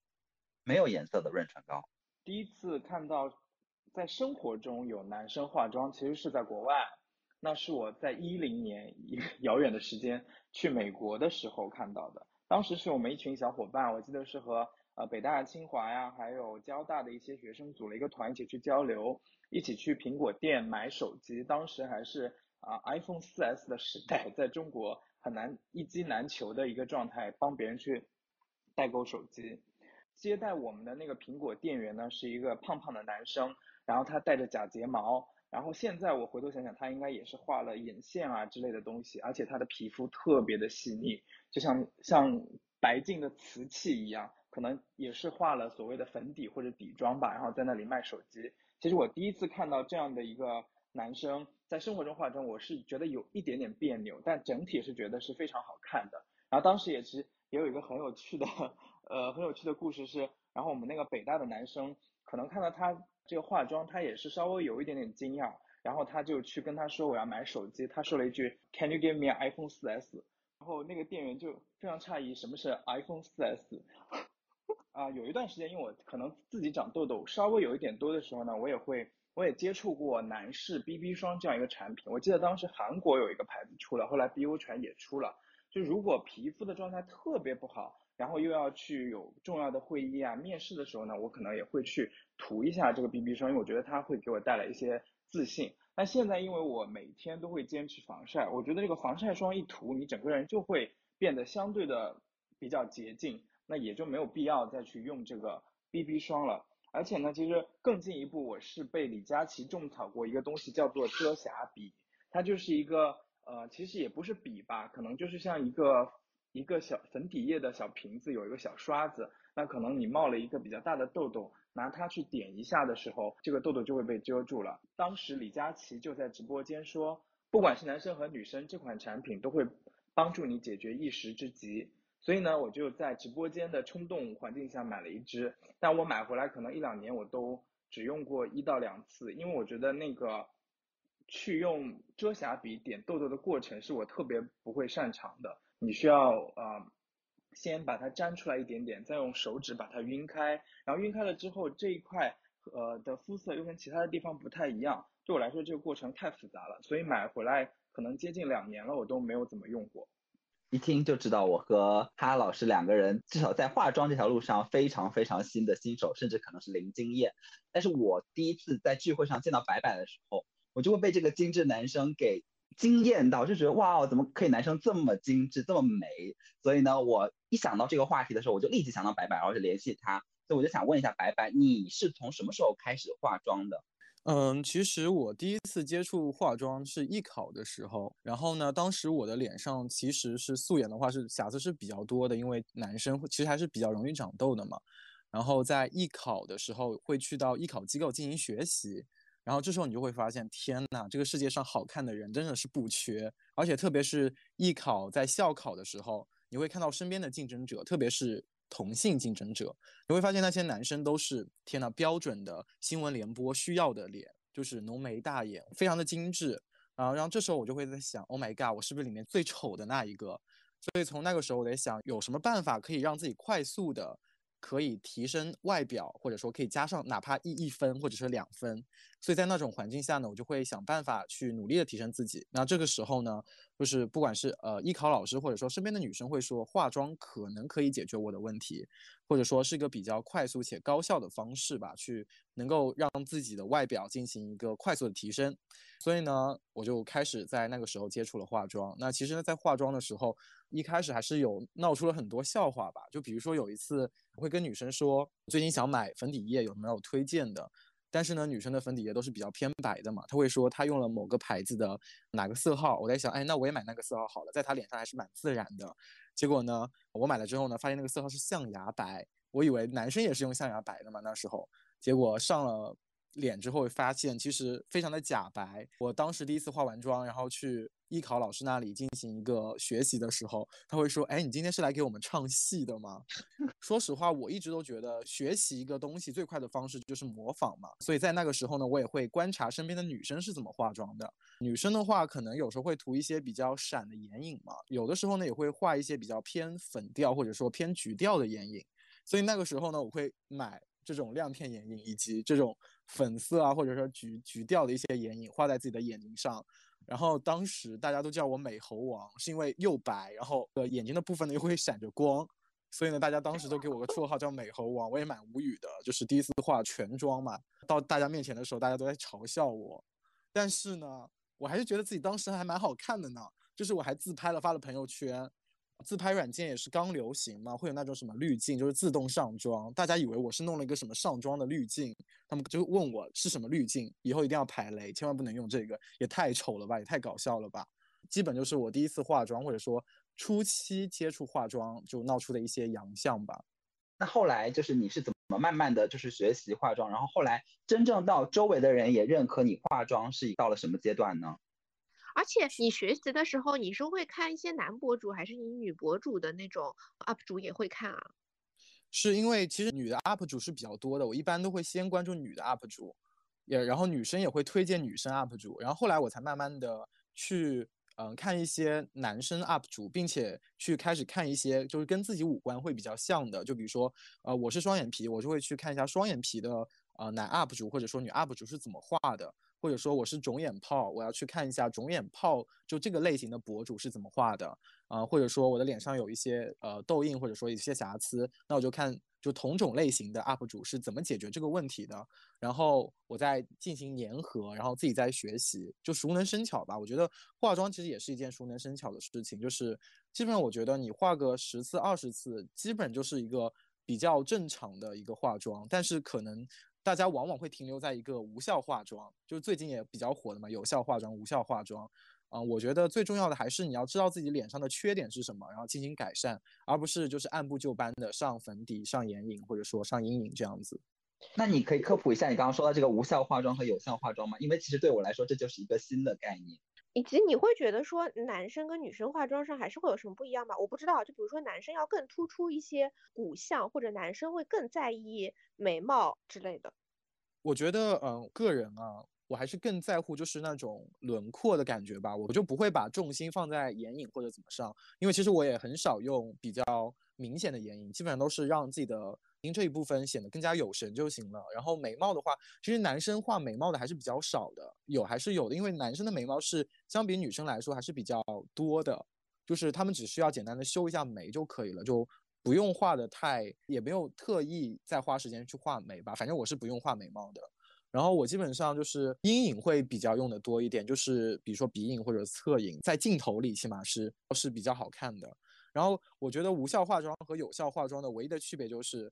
没有颜色的润唇膏。第一次看到在生活中有男生化妆，其实是在国外。那是我在一零年一个 遥远的时间去美国的时候看到的。当时是我们一群小伙伴，我记得是和呃北大、清华呀，还有交大的一些学生组了一个团，一起去交流，一起去苹果店买手机。当时还是啊 iPhone 4S 的时代，在中国。很难一机难求的一个状态，帮别人去代购手机。接待我们的那个苹果店员呢，是一个胖胖的男生，然后他戴着假睫毛，然后现在我回头想想，他应该也是画了眼线啊之类的东西，而且他的皮肤特别的细腻，就像像白净的瓷器一样，可能也是画了所谓的粉底或者底妆吧，然后在那里卖手机。其实我第一次看到这样的一个。男生在生活中化妆，我是觉得有一点点别扭，但整体是觉得是非常好看的。然后当时也其实也有一个很有趣的，呃，很有趣的故事是，然后我们那个北大的男生可能看到他这个化妆，他也是稍微有一点点惊讶，然后他就去跟他说我要买手机，他说了一句 Can you give me an iPhone 4S？然后那个店员就非常诧异，什么是 iPhone 4S？啊，有一段时间因为我可能自己长痘痘稍微有一点多的时候呢，我也会。我也接触过男士 BB 霜这样一个产品，我记得当时韩国有一个牌子出了，后来 BO 泉也出了。就如果皮肤的状态特别不好，然后又要去有重要的会议啊、面试的时候呢，我可能也会去涂一下这个 BB 霜，因为我觉得它会给我带来一些自信。那现在因为我每天都会坚持防晒，我觉得这个防晒霜一涂，你整个人就会变得相对的比较洁净，那也就没有必要再去用这个 BB 霜了。而且呢，其实更进一步，我是被李佳琦种草过一个东西，叫做遮瑕笔。它就是一个呃，其实也不是笔吧，可能就是像一个一个小粉底液的小瓶子，有一个小刷子。那可能你冒了一个比较大的痘痘，拿它去点一下的时候，这个痘痘就会被遮住了。当时李佳琦就在直播间说，不管是男生和女生，这款产品都会帮助你解决一时之急。所以呢，我就在直播间的冲动环境下买了一支，但我买回来可能一两年我都只用过一到两次，因为我觉得那个去用遮瑕笔点痘痘的过程是我特别不会擅长的。你需要啊，先把它粘出来一点点，再用手指把它晕开，然后晕开了之后这一块呃的肤色又跟其他的地方不太一样，对我来说这个过程太复杂了，所以买回来可能接近两年了，我都没有怎么用过。一听就知道我和哈老师两个人至少在化妆这条路上非常非常新的新手，甚至可能是零经验。但是我第一次在聚会上见到白白的时候，我就会被这个精致男生给惊艳到，就觉得哇，怎么可以男生这么精致这么美？所以呢，我一想到这个话题的时候，我就立即想到白白，然后就联系他。所以我就想问一下白白，你是从什么时候开始化妆的？嗯，其实我第一次接触化妆是艺考的时候，然后呢，当时我的脸上其实是素颜的话是瑕疵是比较多的，因为男生其实还是比较容易长痘的嘛。然后在艺考的时候会去到艺考机构进行学习，然后这时候你就会发现，天呐，这个世界上好看的人真的是不缺，而且特别是艺考在校考的时候，你会看到身边的竞争者，特别是。同性竞争者，你会发现那些男生都是天呐，标准的新闻联播需要的脸，就是浓眉大眼，非常的精致啊。然后这时候我就会在想，Oh my god，我是不是里面最丑的那一个？所以从那个时候我在想，有什么办法可以让自己快速的。可以提升外表，或者说可以加上哪怕一一分或者是两分，所以在那种环境下呢，我就会想办法去努力的提升自己。那这个时候呢，就是不管是呃艺考老师，或者说身边的女生会说化妆可能可以解决我的问题，或者说是一个比较快速且高效的方式吧，去能够让自己的外表进行一个快速的提升。所以呢，我就开始在那个时候接触了化妆。那其实呢，在化妆的时候，一开始还是有闹出了很多笑话吧，就比如说有一次。我会跟女生说，最近想买粉底液，有没有推荐的？但是呢，女生的粉底液都是比较偏白的嘛，她会说她用了某个牌子的哪个色号。我在想，哎，那我也买那个色号好了，在她脸上还是蛮自然的。结果呢，我买了之后呢，发现那个色号是象牙白，我以为男生也是用象牙白的嘛，那时候，结果上了。脸之后发现其实非常的假白。我当时第一次化完妆，然后去艺考老师那里进行一个学习的时候，他会说：“哎，你今天是来给我们唱戏的吗？”说实话，我一直都觉得学习一个东西最快的方式就是模仿嘛。所以在那个时候呢，我也会观察身边的女生是怎么化妆的。女生的话，可能有时候会涂一些比较闪的眼影嘛，有的时候呢也会画一些比较偏粉调或者说偏橘调的眼影。所以那个时候呢，我会买。这种亮片眼影以及这种粉色啊，或者说橘橘调的一些眼影画在自己的眼睛上，然后当时大家都叫我美猴王，是因为又白，然后呃眼睛的部分呢又会闪着光，所以呢大家当时都给我个绰号叫美猴王，我也蛮无语的，就是第一次化全妆嘛，到大家面前的时候大家都在嘲笑我，但是呢我还是觉得自己当时还蛮好看的呢，就是我还自拍了发了朋友圈。自拍软件也是刚流行嘛，会有那种什么滤镜，就是自动上妆。大家以为我是弄了一个什么上妆的滤镜，他们就问我是什么滤镜，以后一定要排雷，千万不能用这个，也太丑了吧，也太搞笑了吧。基本就是我第一次化妆，或者说初期接触化妆就闹出的一些洋相吧。那后来就是你是怎么慢慢的就是学习化妆，然后后来真正到周围的人也认可你化妆是到了什么阶段呢？而且你学习的时候，你是会看一些男博主，还是你女博主的那种 UP 主也会看啊？是因为其实女的 UP 主是比较多的，我一般都会先关注女的 UP 主，也然后女生也会推荐女生 UP 主，然后后来我才慢慢的去嗯看一些男生 UP 主，并且去开始看一些就是跟自己五官会比较像的，就比如说呃我是双眼皮，我就会去看一下双眼皮的呃男 UP 主或者说女 UP 主是怎么画的。或者说我是肿眼泡，我要去看一下肿眼泡就这个类型的博主是怎么画的啊？或者说我的脸上有一些呃痘印，或者说一些瑕疵，那我就看就同种类型的 UP 主是怎么解决这个问题的，然后我再进行粘合，然后自己再学习，就熟能生巧吧。我觉得化妆其实也是一件熟能生巧的事情，就是基本上我觉得你画个十次二十次，基本就是一个比较正常的一个化妆，但是可能大家往往会停留在一个无效化妆，就是最近也比较火的嘛，有效化妆、无效化妆。啊，我觉得最重要的还是你要知道自己脸上的缺点是什么，然后进行改善，而不是就是按部就班的上粉底、上眼影或者说上阴影这样子。那你可以科普一下你刚刚说的这个无效化妆和有效化妆吗？因为其实对我来说这就是一个新的概念。以及你会觉得说男生跟女生化妆上还是会有什么不一样吗？我不知道，就比如说男生要更突出一些骨相，或者男生会更在意眉毛之类的。我觉得，嗯，个人啊，我还是更在乎就是那种轮廓的感觉吧，我就不会把重心放在眼影或者怎么上，因为其实我也很少用比较明显的眼影，基本上都是让自己的。这一部分显得更加有神就行了。然后眉毛的话，其实男生画眉毛的还是比较少的，有还是有的，因为男生的眉毛是相比女生来说还是比较多的，就是他们只需要简单的修一下眉就可以了，就不用画的太，也没有特意再花时间去画眉吧。反正我是不用画眉毛的。然后我基本上就是阴影会比较用的多一点，就是比如说鼻影或者侧影，在镜头里起码是是比较好看的。然后我觉得无效化妆和有效化妆的唯一的区别就是。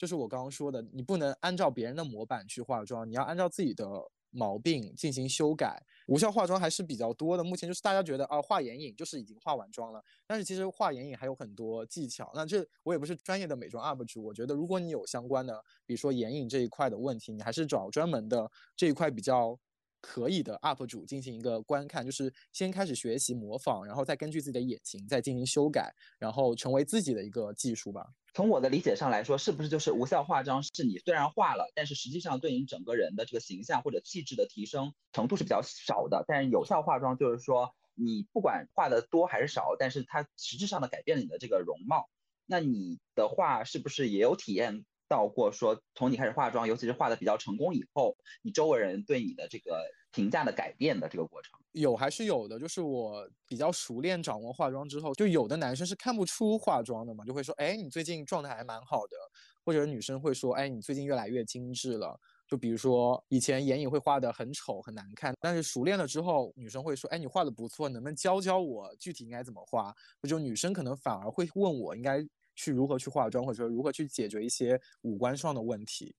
就是我刚刚说的，你不能按照别人的模板去化妆，你要按照自己的毛病进行修改。无效化妆还是比较多的，目前就是大家觉得啊，画眼影就是已经化完妆了，但是其实画眼影还有很多技巧。那这我也不是专业的美妆 UP 主，我觉得如果你有相关的，比如说眼影这一块的问题，你还是找专门的这一块比较。可以的，UP 主进行一个观看，就是先开始学习模仿，然后再根据自己的眼型再进行修改，然后成为自己的一个技术吧。从我的理解上来说，是不是就是无效化妆是你虽然化了，但是实际上对你整个人的这个形象或者气质的提升程度是比较少的。但是有效化妆就是说你不管化的多还是少，但是它实质上的改变了你的这个容貌。那你的话是不是也有体验？到过说，从你开始化妆，尤其是化的比较成功以后，你周围人对你的这个评价的改变的这个过程，有还是有的。就是我比较熟练掌握化妆之后，就有的男生是看不出化妆的嘛，就会说，哎，你最近状态还蛮好的。或者女生会说，哎，你最近越来越精致了。就比如说以前眼影会画的很丑很难看，但是熟练了之后，女生会说，哎，你画的不错，能不能教教我具体应该怎么画？或者女生可能反而会问我应该。去如何去化妆，或者说如何去解决一些五官上的问题？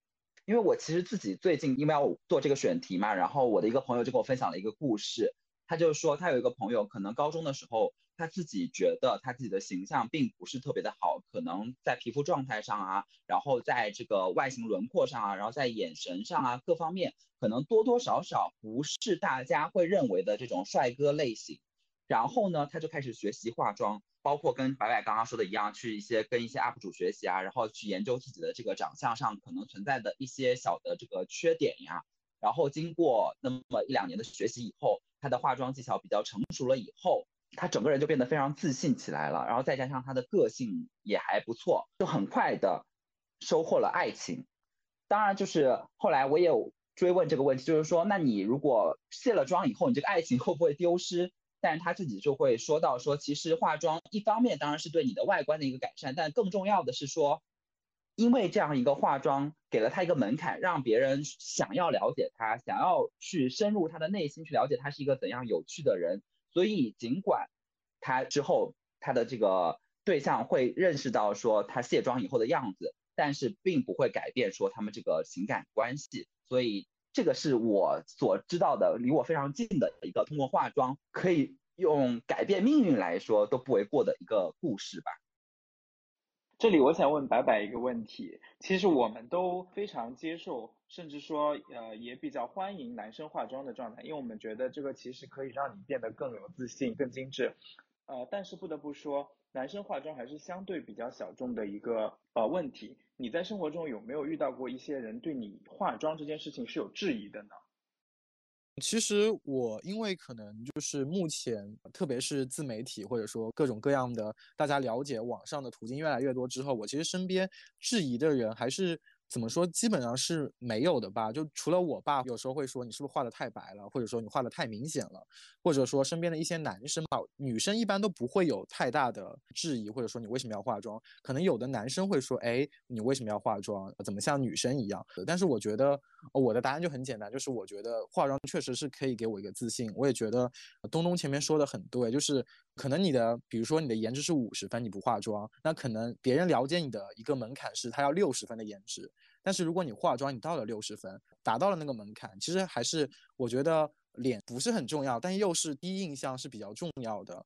因为我其实自己最近因为要做这个选题嘛，然后我的一个朋友就跟我分享了一个故事。他就是说，他有一个朋友，可能高中的时候，他自己觉得他自己的形象并不是特别的好，可能在皮肤状态上啊，然后在这个外形轮廓上啊，然后在眼神上啊，各方面可能多多少少不是大家会认为的这种帅哥类型。然后呢，他就开始学习化妆。包括跟白白刚刚说的一样，去一些跟一些 UP 主学习啊，然后去研究自己的这个长相上可能存在的一些小的这个缺点呀。然后经过那么一两年的学习以后，他的化妆技巧比较成熟了以后，他整个人就变得非常自信起来了。然后再加上他的个性也还不错，就很快的收获了爱情。当然，就是后来我也有追问这个问题，就是说，那你如果卸了妆以后，你这个爱情会不会丢失？但是他自己就会说到说，其实化妆一方面当然是对你的外观的一个改善，但更重要的是说，因为这样一个化妆给了他一个门槛，让别人想要了解他，想要去深入他的内心去了解他是一个怎样有趣的人，所以尽管他之后他的这个对象会认识到说他卸妆以后的样子，但是并不会改变说他们这个情感关系，所以。这个是我所知道的，离我非常近的一个通过化妆可以用改变命运来说都不为过的一个故事吧。这里我想问白白一个问题，其实我们都非常接受，甚至说呃也比较欢迎男生化妆的状态，因为我们觉得这个其实可以让你变得更有自信、更精致。呃，但是不得不说，男生化妆还是相对比较小众的一个呃问题。你在生活中有没有遇到过一些人对你化妆这件事情是有质疑的呢？其实我因为可能就是目前，特别是自媒体或者说各种各样的大家了解网上的途径越来越多之后，我其实身边质疑的人还是。怎么说，基本上是没有的吧？就除了我爸，有时候会说你是不是画的太白了，或者说你画的太明显了，或者说身边的一些男生吧，女生一般都不会有太大的质疑，或者说你为什么要化妆？可能有的男生会说，哎，你为什么要化妆？怎么像女生一样？但是我觉得我的答案就很简单，就是我觉得化妆确实是可以给我一个自信。我也觉得东东前面说的很对，就是可能你的，比如说你的颜值是五十分，你不化妆，那可能别人了解你的一个门槛是他要六十分的颜值。但是如果你化妆，你到了六十分，达到了那个门槛，其实还是我觉得脸不是很重要，但又是第一印象是比较重要的。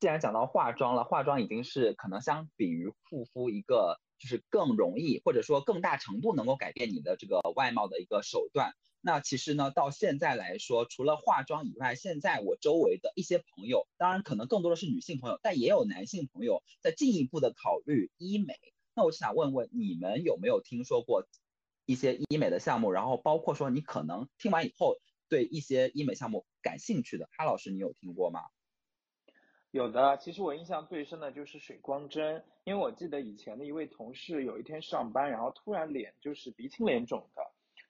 既然讲到化妆了，化妆已经是可能相比于护肤一个就是更容易或者说更大程度能够改变你的这个外貌的一个手段。那其实呢，到现在来说，除了化妆以外，现在我周围的一些朋友，当然可能更多的是女性朋友，但也有男性朋友在进一步的考虑医美。那我想问问你们有没有听说过一些医美的项目？然后包括说你可能听完以后对一些医美项目感兴趣的，哈老师你有听过吗？有的，其实我印象最深的就是水光针，因为我记得以前的一位同事有一天上班，然后突然脸就是鼻青脸肿的。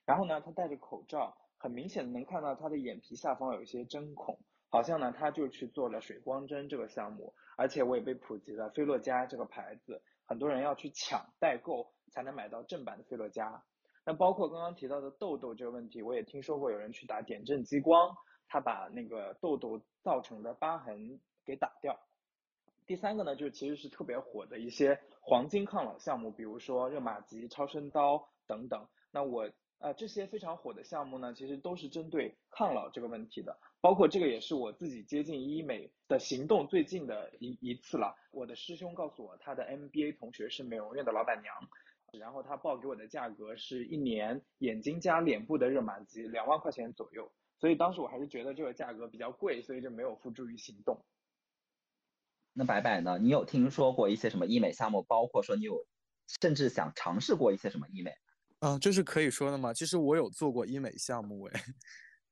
然后呢，他戴着口罩，很明显的能看到他的眼皮下方有一些针孔，好像呢他就去做了水光针这个项目，而且我也被普及了菲洛嘉这个牌子，很多人要去抢代购才能买到正版的菲洛嘉。那包括刚刚提到的痘痘这个问题，我也听说过有人去打点阵激光，他把那个痘痘造成的疤痕给打掉。第三个呢，就是其实是特别火的一些黄金抗老项目，比如说热玛吉、超声刀等等。那我。啊，这些非常火的项目呢，其实都是针对抗老这个问题的。包括这个也是我自己接近医美的行动最近的一一次了。我的师兄告诉我，他的 MBA 同学是美容院的老板娘，然后他报给我的价格是一年眼睛加脸部的热玛吉两万块钱左右。所以当时我还是觉得这个价格比较贵，所以就没有付诸于行动。那白白呢？你有听说过一些什么医美项目？包括说你有甚至想尝试过一些什么医美？嗯，这是可以说的吗？其实我有做过医美项目，哎，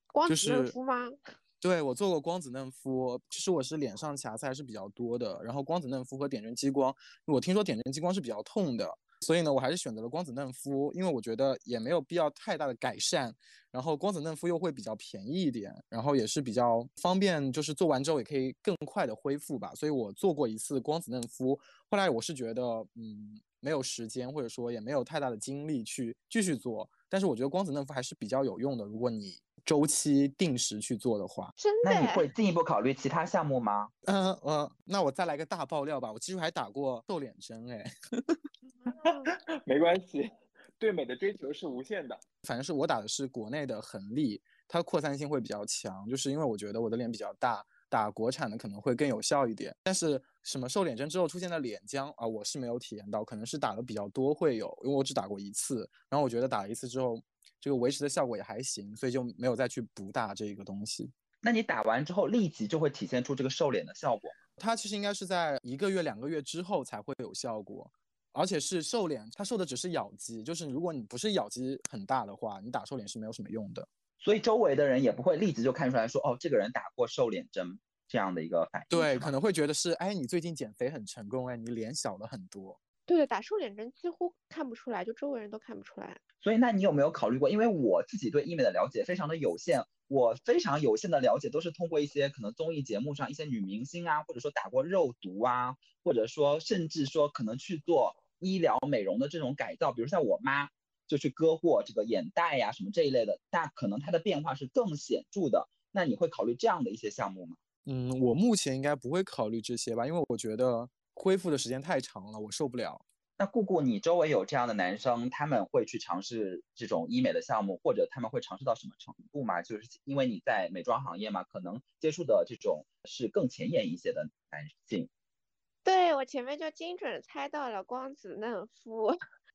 光子嫩肤吗？对，我做过光子嫩肤。其实我是脸上瑕疵还是比较多的，然后光子嫩肤和点阵激光，我听说点阵激光是比较痛的，所以呢，我还是选择了光子嫩肤，因为我觉得也没有必要太大的改善，然后光子嫩肤又会比较便宜一点，然后也是比较方便，就是做完之后也可以更快的恢复吧。所以我做过一次光子嫩肤，后来我是觉得，嗯。没有时间，或者说也没有太大的精力去继续做，但是我觉得光子嫩肤还是比较有用的。如果你周期定时去做的话，真的？那你会进一步考虑其他项目吗？嗯呃，那我再来个大爆料吧，我其实还打过瘦脸针，哎，没关系，对美的追求是无限的。反正是我打的是国内的恒力，它扩散性会比较强，就是因为我觉得我的脸比较大。打国产的可能会更有效一点，但是什么瘦脸针之后出现的脸僵啊，我是没有体验到，可能是打的比较多会有，因为我只打过一次，然后我觉得打了一次之后，这个维持的效果也还行，所以就没有再去补打这个东西。那你打完之后立即就会体现出这个瘦脸的效果？它其实应该是在一个月、两个月之后才会有效果，而且是瘦脸，它瘦的只是咬肌，就是如果你不是咬肌很大的话，你打瘦脸是没有什么用的。所以周围的人也不会立即就看出来说，哦，这个人打过瘦脸针这样的一个反应。对，可能会觉得是，哎，你最近减肥很成功，哎，你脸小了很多。对，打瘦脸针几乎看不出来，就周围人都看不出来。所以，那你有没有考虑过？因为我自己对医美的了解非常的有限，我非常有限的了解都是通过一些可能综艺节目上一些女明星啊，或者说打过肉毒啊，或者说甚至说可能去做医疗美容的这种改造，比如像我妈。就去割过这个眼袋呀，什么这一类的，那可能它的变化是更显著的。那你会考虑这样的一些项目吗？嗯，我目前应该不会考虑这些吧，因为我觉得恢复的时间太长了，我受不了。那顾顾，你周围有这样的男生，他们会去尝试这种医美的项目，或者他们会尝试到什么程度吗？就是因为你在美妆行业嘛，可能接触的这种是更前沿一些的男性。对我前面就精准猜到了光子嫩肤。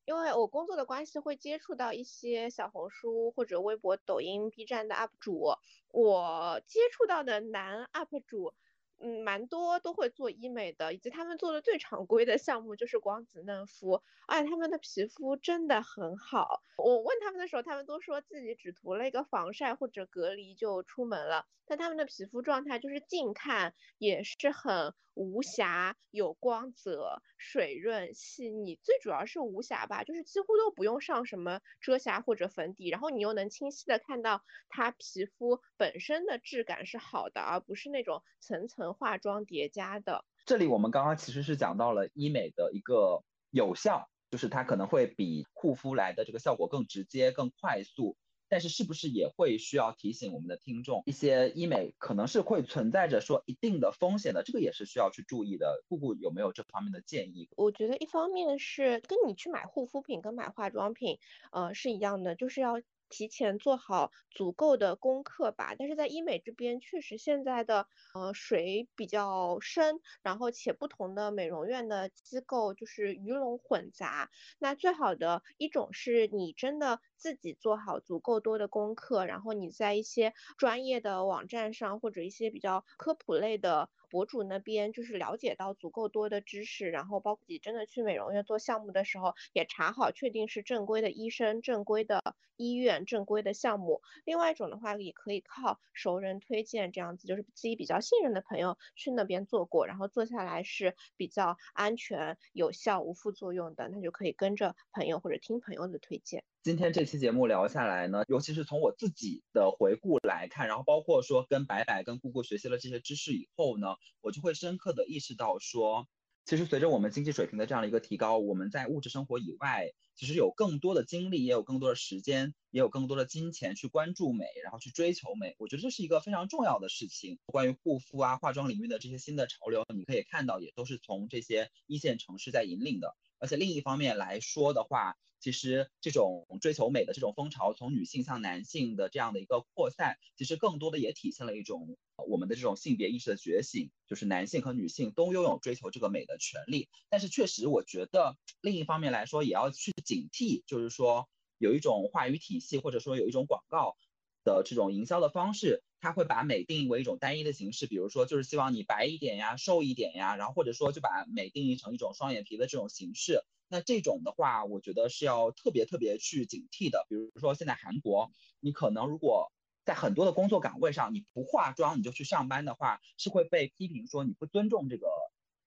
因为我工作的关系，会接触到一些小红书或者微博、抖音、B 站的 UP 主，我接触到的男 UP 主。嗯，蛮多都会做医美的，以及他们做的最常规的项目就是光子嫩肤，而且他们的皮肤真的很好。我问他们的时候，他们都说自己只涂了一个防晒或者隔离就出门了，但他们的皮肤状态就是近看也是很无瑕、有光泽、水润细腻，最主要是无瑕吧，就是几乎都不用上什么遮瑕或者粉底，然后你又能清晰的看到它皮肤本身的质感是好的，而不是那种层层。化妆叠加的，这里我们刚刚其实是讲到了医美的一个有效，就是它可能会比护肤来的这个效果更直接、更快速。但是是不是也会需要提醒我们的听众，一些医美可能是会存在着说一定的风险的，这个也是需要去注意的。顾顾有没有这方面的建议？我觉得一方面是跟你去买护肤品跟买化妆品，呃是一样的，就是要。提前做好足够的功课吧，但是在医美这边确实现在的呃水比较深，然后且不同的美容院的机构就是鱼龙混杂。那最好的一种是你真的自己做好足够多的功课，然后你在一些专业的网站上或者一些比较科普类的。博主那边就是了解到足够多的知识，然后包括你真的去美容院做项目的时候，也查好确定是正规的医生、正规的医院、正规的项目。另外一种的话，也可以靠熟人推荐，这样子就是自己比较信任的朋友去那边做过，然后做下来是比较安全、有效、无副作用的，那就可以跟着朋友或者听朋友的推荐。今天这期节目聊下来呢，尤其是从我自己的回顾来看，然后包括说跟白白、跟姑姑学习了这些知识以后呢，我就会深刻的意识到说，其实随着我们经济水平的这样的一个提高，我们在物质生活以外，其实有更多的精力，也有更多的时间，也有更多的金钱去关注美，然后去追求美。我觉得这是一个非常重要的事情。关于护肤啊、化妆领域的这些新的潮流，你可以看到，也都是从这些一线城市在引领的。而且另一方面来说的话，其实这种追求美的这种风潮，从女性向男性的这样的一个扩散，其实更多的也体现了一种我们的这种性别意识的觉醒，就是男性和女性都拥有追求这个美的权利。但是确实，我觉得另一方面来说，也要去警惕，就是说有一种话语体系，或者说有一种广告的这种营销的方式。他会把美定义为一种单一的形式，比如说就是希望你白一点呀、瘦一点呀，然后或者说就把美定义成一种双眼皮的这种形式。那这种的话，我觉得是要特别特别去警惕的。比如说现在韩国，你可能如果在很多的工作岗位上你不化妆你就去上班的话，是会被批评说你不尊重这个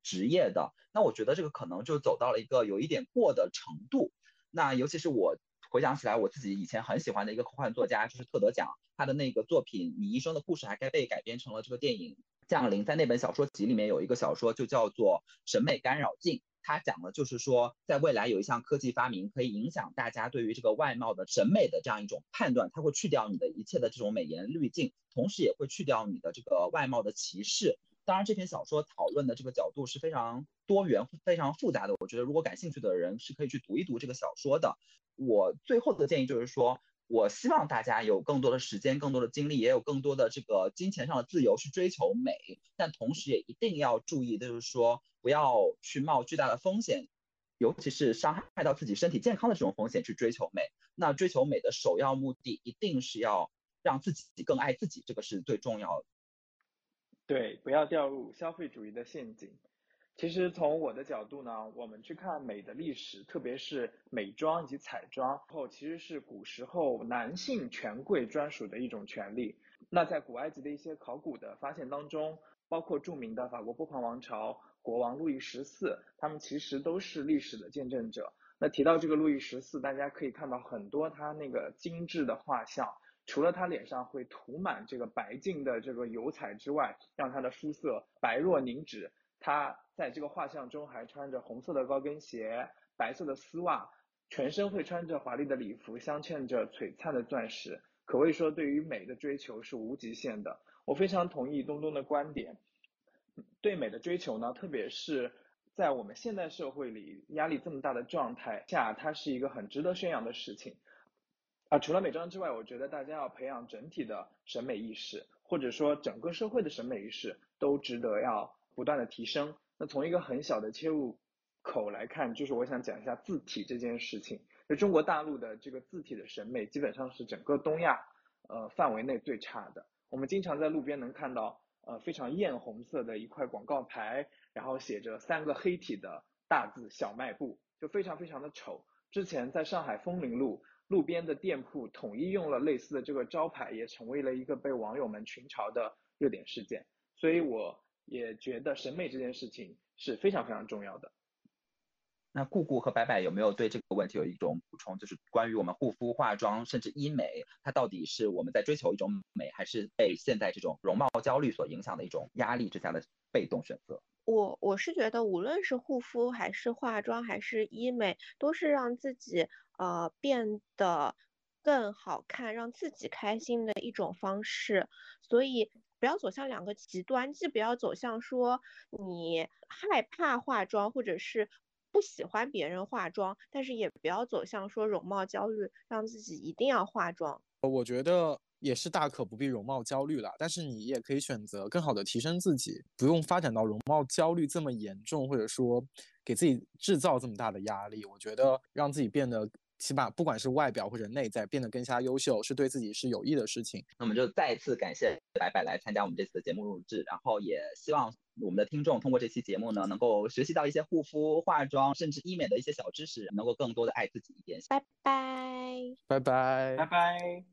职业的。那我觉得这个可能就走到了一个有一点过的程度。那尤其是我。回想起来，我自己以前很喜欢的一个科幻作家就是特德奖，他的那个作品《你一生的故事》还该被改编成了这个电影《降临》。在那本小说集里面有一个小说就叫做《审美干扰镜》，它讲的就是说，在未来有一项科技发明可以影响大家对于这个外貌的审美的这样一种判断，它会去掉你的一切的这种美颜滤镜，同时也会去掉你的这个外貌的歧视。当然，这篇小说讨论的这个角度是非常多元、非常复杂的。我觉得，如果感兴趣的人是可以去读一读这个小说的。我最后的建议就是说，我希望大家有更多的时间、更多的精力，也有更多的这个金钱上的自由去追求美，但同时也一定要注意，就是说不要去冒巨大的风险，尤其是伤害到自己身体健康的这种风险去追求美。那追求美的首要目的，一定是要让自己更爱自己，这个是最重要的。对，不要掉入消费主义的陷阱。其实从我的角度呢，我们去看美的历史，特别是美妆以及彩妆后，其实是古时候男性权贵专属的一种权利。那在古埃及的一些考古的发现当中，包括著名的法国波旁王朝国王路易十四，他们其实都是历史的见证者。那提到这个路易十四，大家可以看到很多他那个精致的画像。除了他脸上会涂满这个白净的这个油彩之外，让他的肤色白若凝脂。他在这个画像中还穿着红色的高跟鞋、白色的丝袜，全身会穿着华丽的礼服，镶嵌着璀璨的钻石，可谓说对于美的追求是无极限的。我非常同意东东的观点，对美的追求呢，特别是在我们现代社会里压力这么大的状态下，它是一个很值得宣扬的事情。啊，除了美妆之外，我觉得大家要培养整体的审美意识，或者说整个社会的审美意识都值得要不断的提升。那从一个很小的切入口来看，就是我想讲一下字体这件事情。就中国大陆的这个字体的审美，基本上是整个东亚呃范围内最差的。我们经常在路边能看到呃非常艳红色的一块广告牌，然后写着三个黑体的大字“小卖部”，就非常非常的丑。之前在上海枫林路。路边的店铺统一用了类似的这个招牌，也成为了一个被网友们群嘲的热点事件。所以我也觉得审美这件事情是非常非常重要的。那顾顾和白白有没有对这个问题有一种补充？就是关于我们护肤、化妆，甚至医美，它到底是我们在追求一种美，还是被现在这种容貌焦虑所影响的一种压力之下的被动选择？我我是觉得，无论是护肤还是化妆还是医美，都是让自己呃变得更好看，让自己开心的一种方式。所以不要走向两个极端，既不要走向说你害怕化妆，或者是不喜欢别人化妆，但是也不要走向说容貌焦虑，让自己一定要化妆。我觉得也是大可不必容貌焦虑了，但是你也可以选择更好的提升自己，不用发展到容貌焦虑这么严重，或者说给自己制造这么大的压力。我觉得让自己变得。起码不管是外表或者内在变得更加优秀，是对自己是有益的事情。那我们就再次感谢白白来参加我们这次的节目录制，然后也希望我们的听众通过这期节目呢，能够学习到一些护肤、化妆，甚至医美的一些小知识，能够更多的爱自己一点。拜拜，拜拜，拜拜。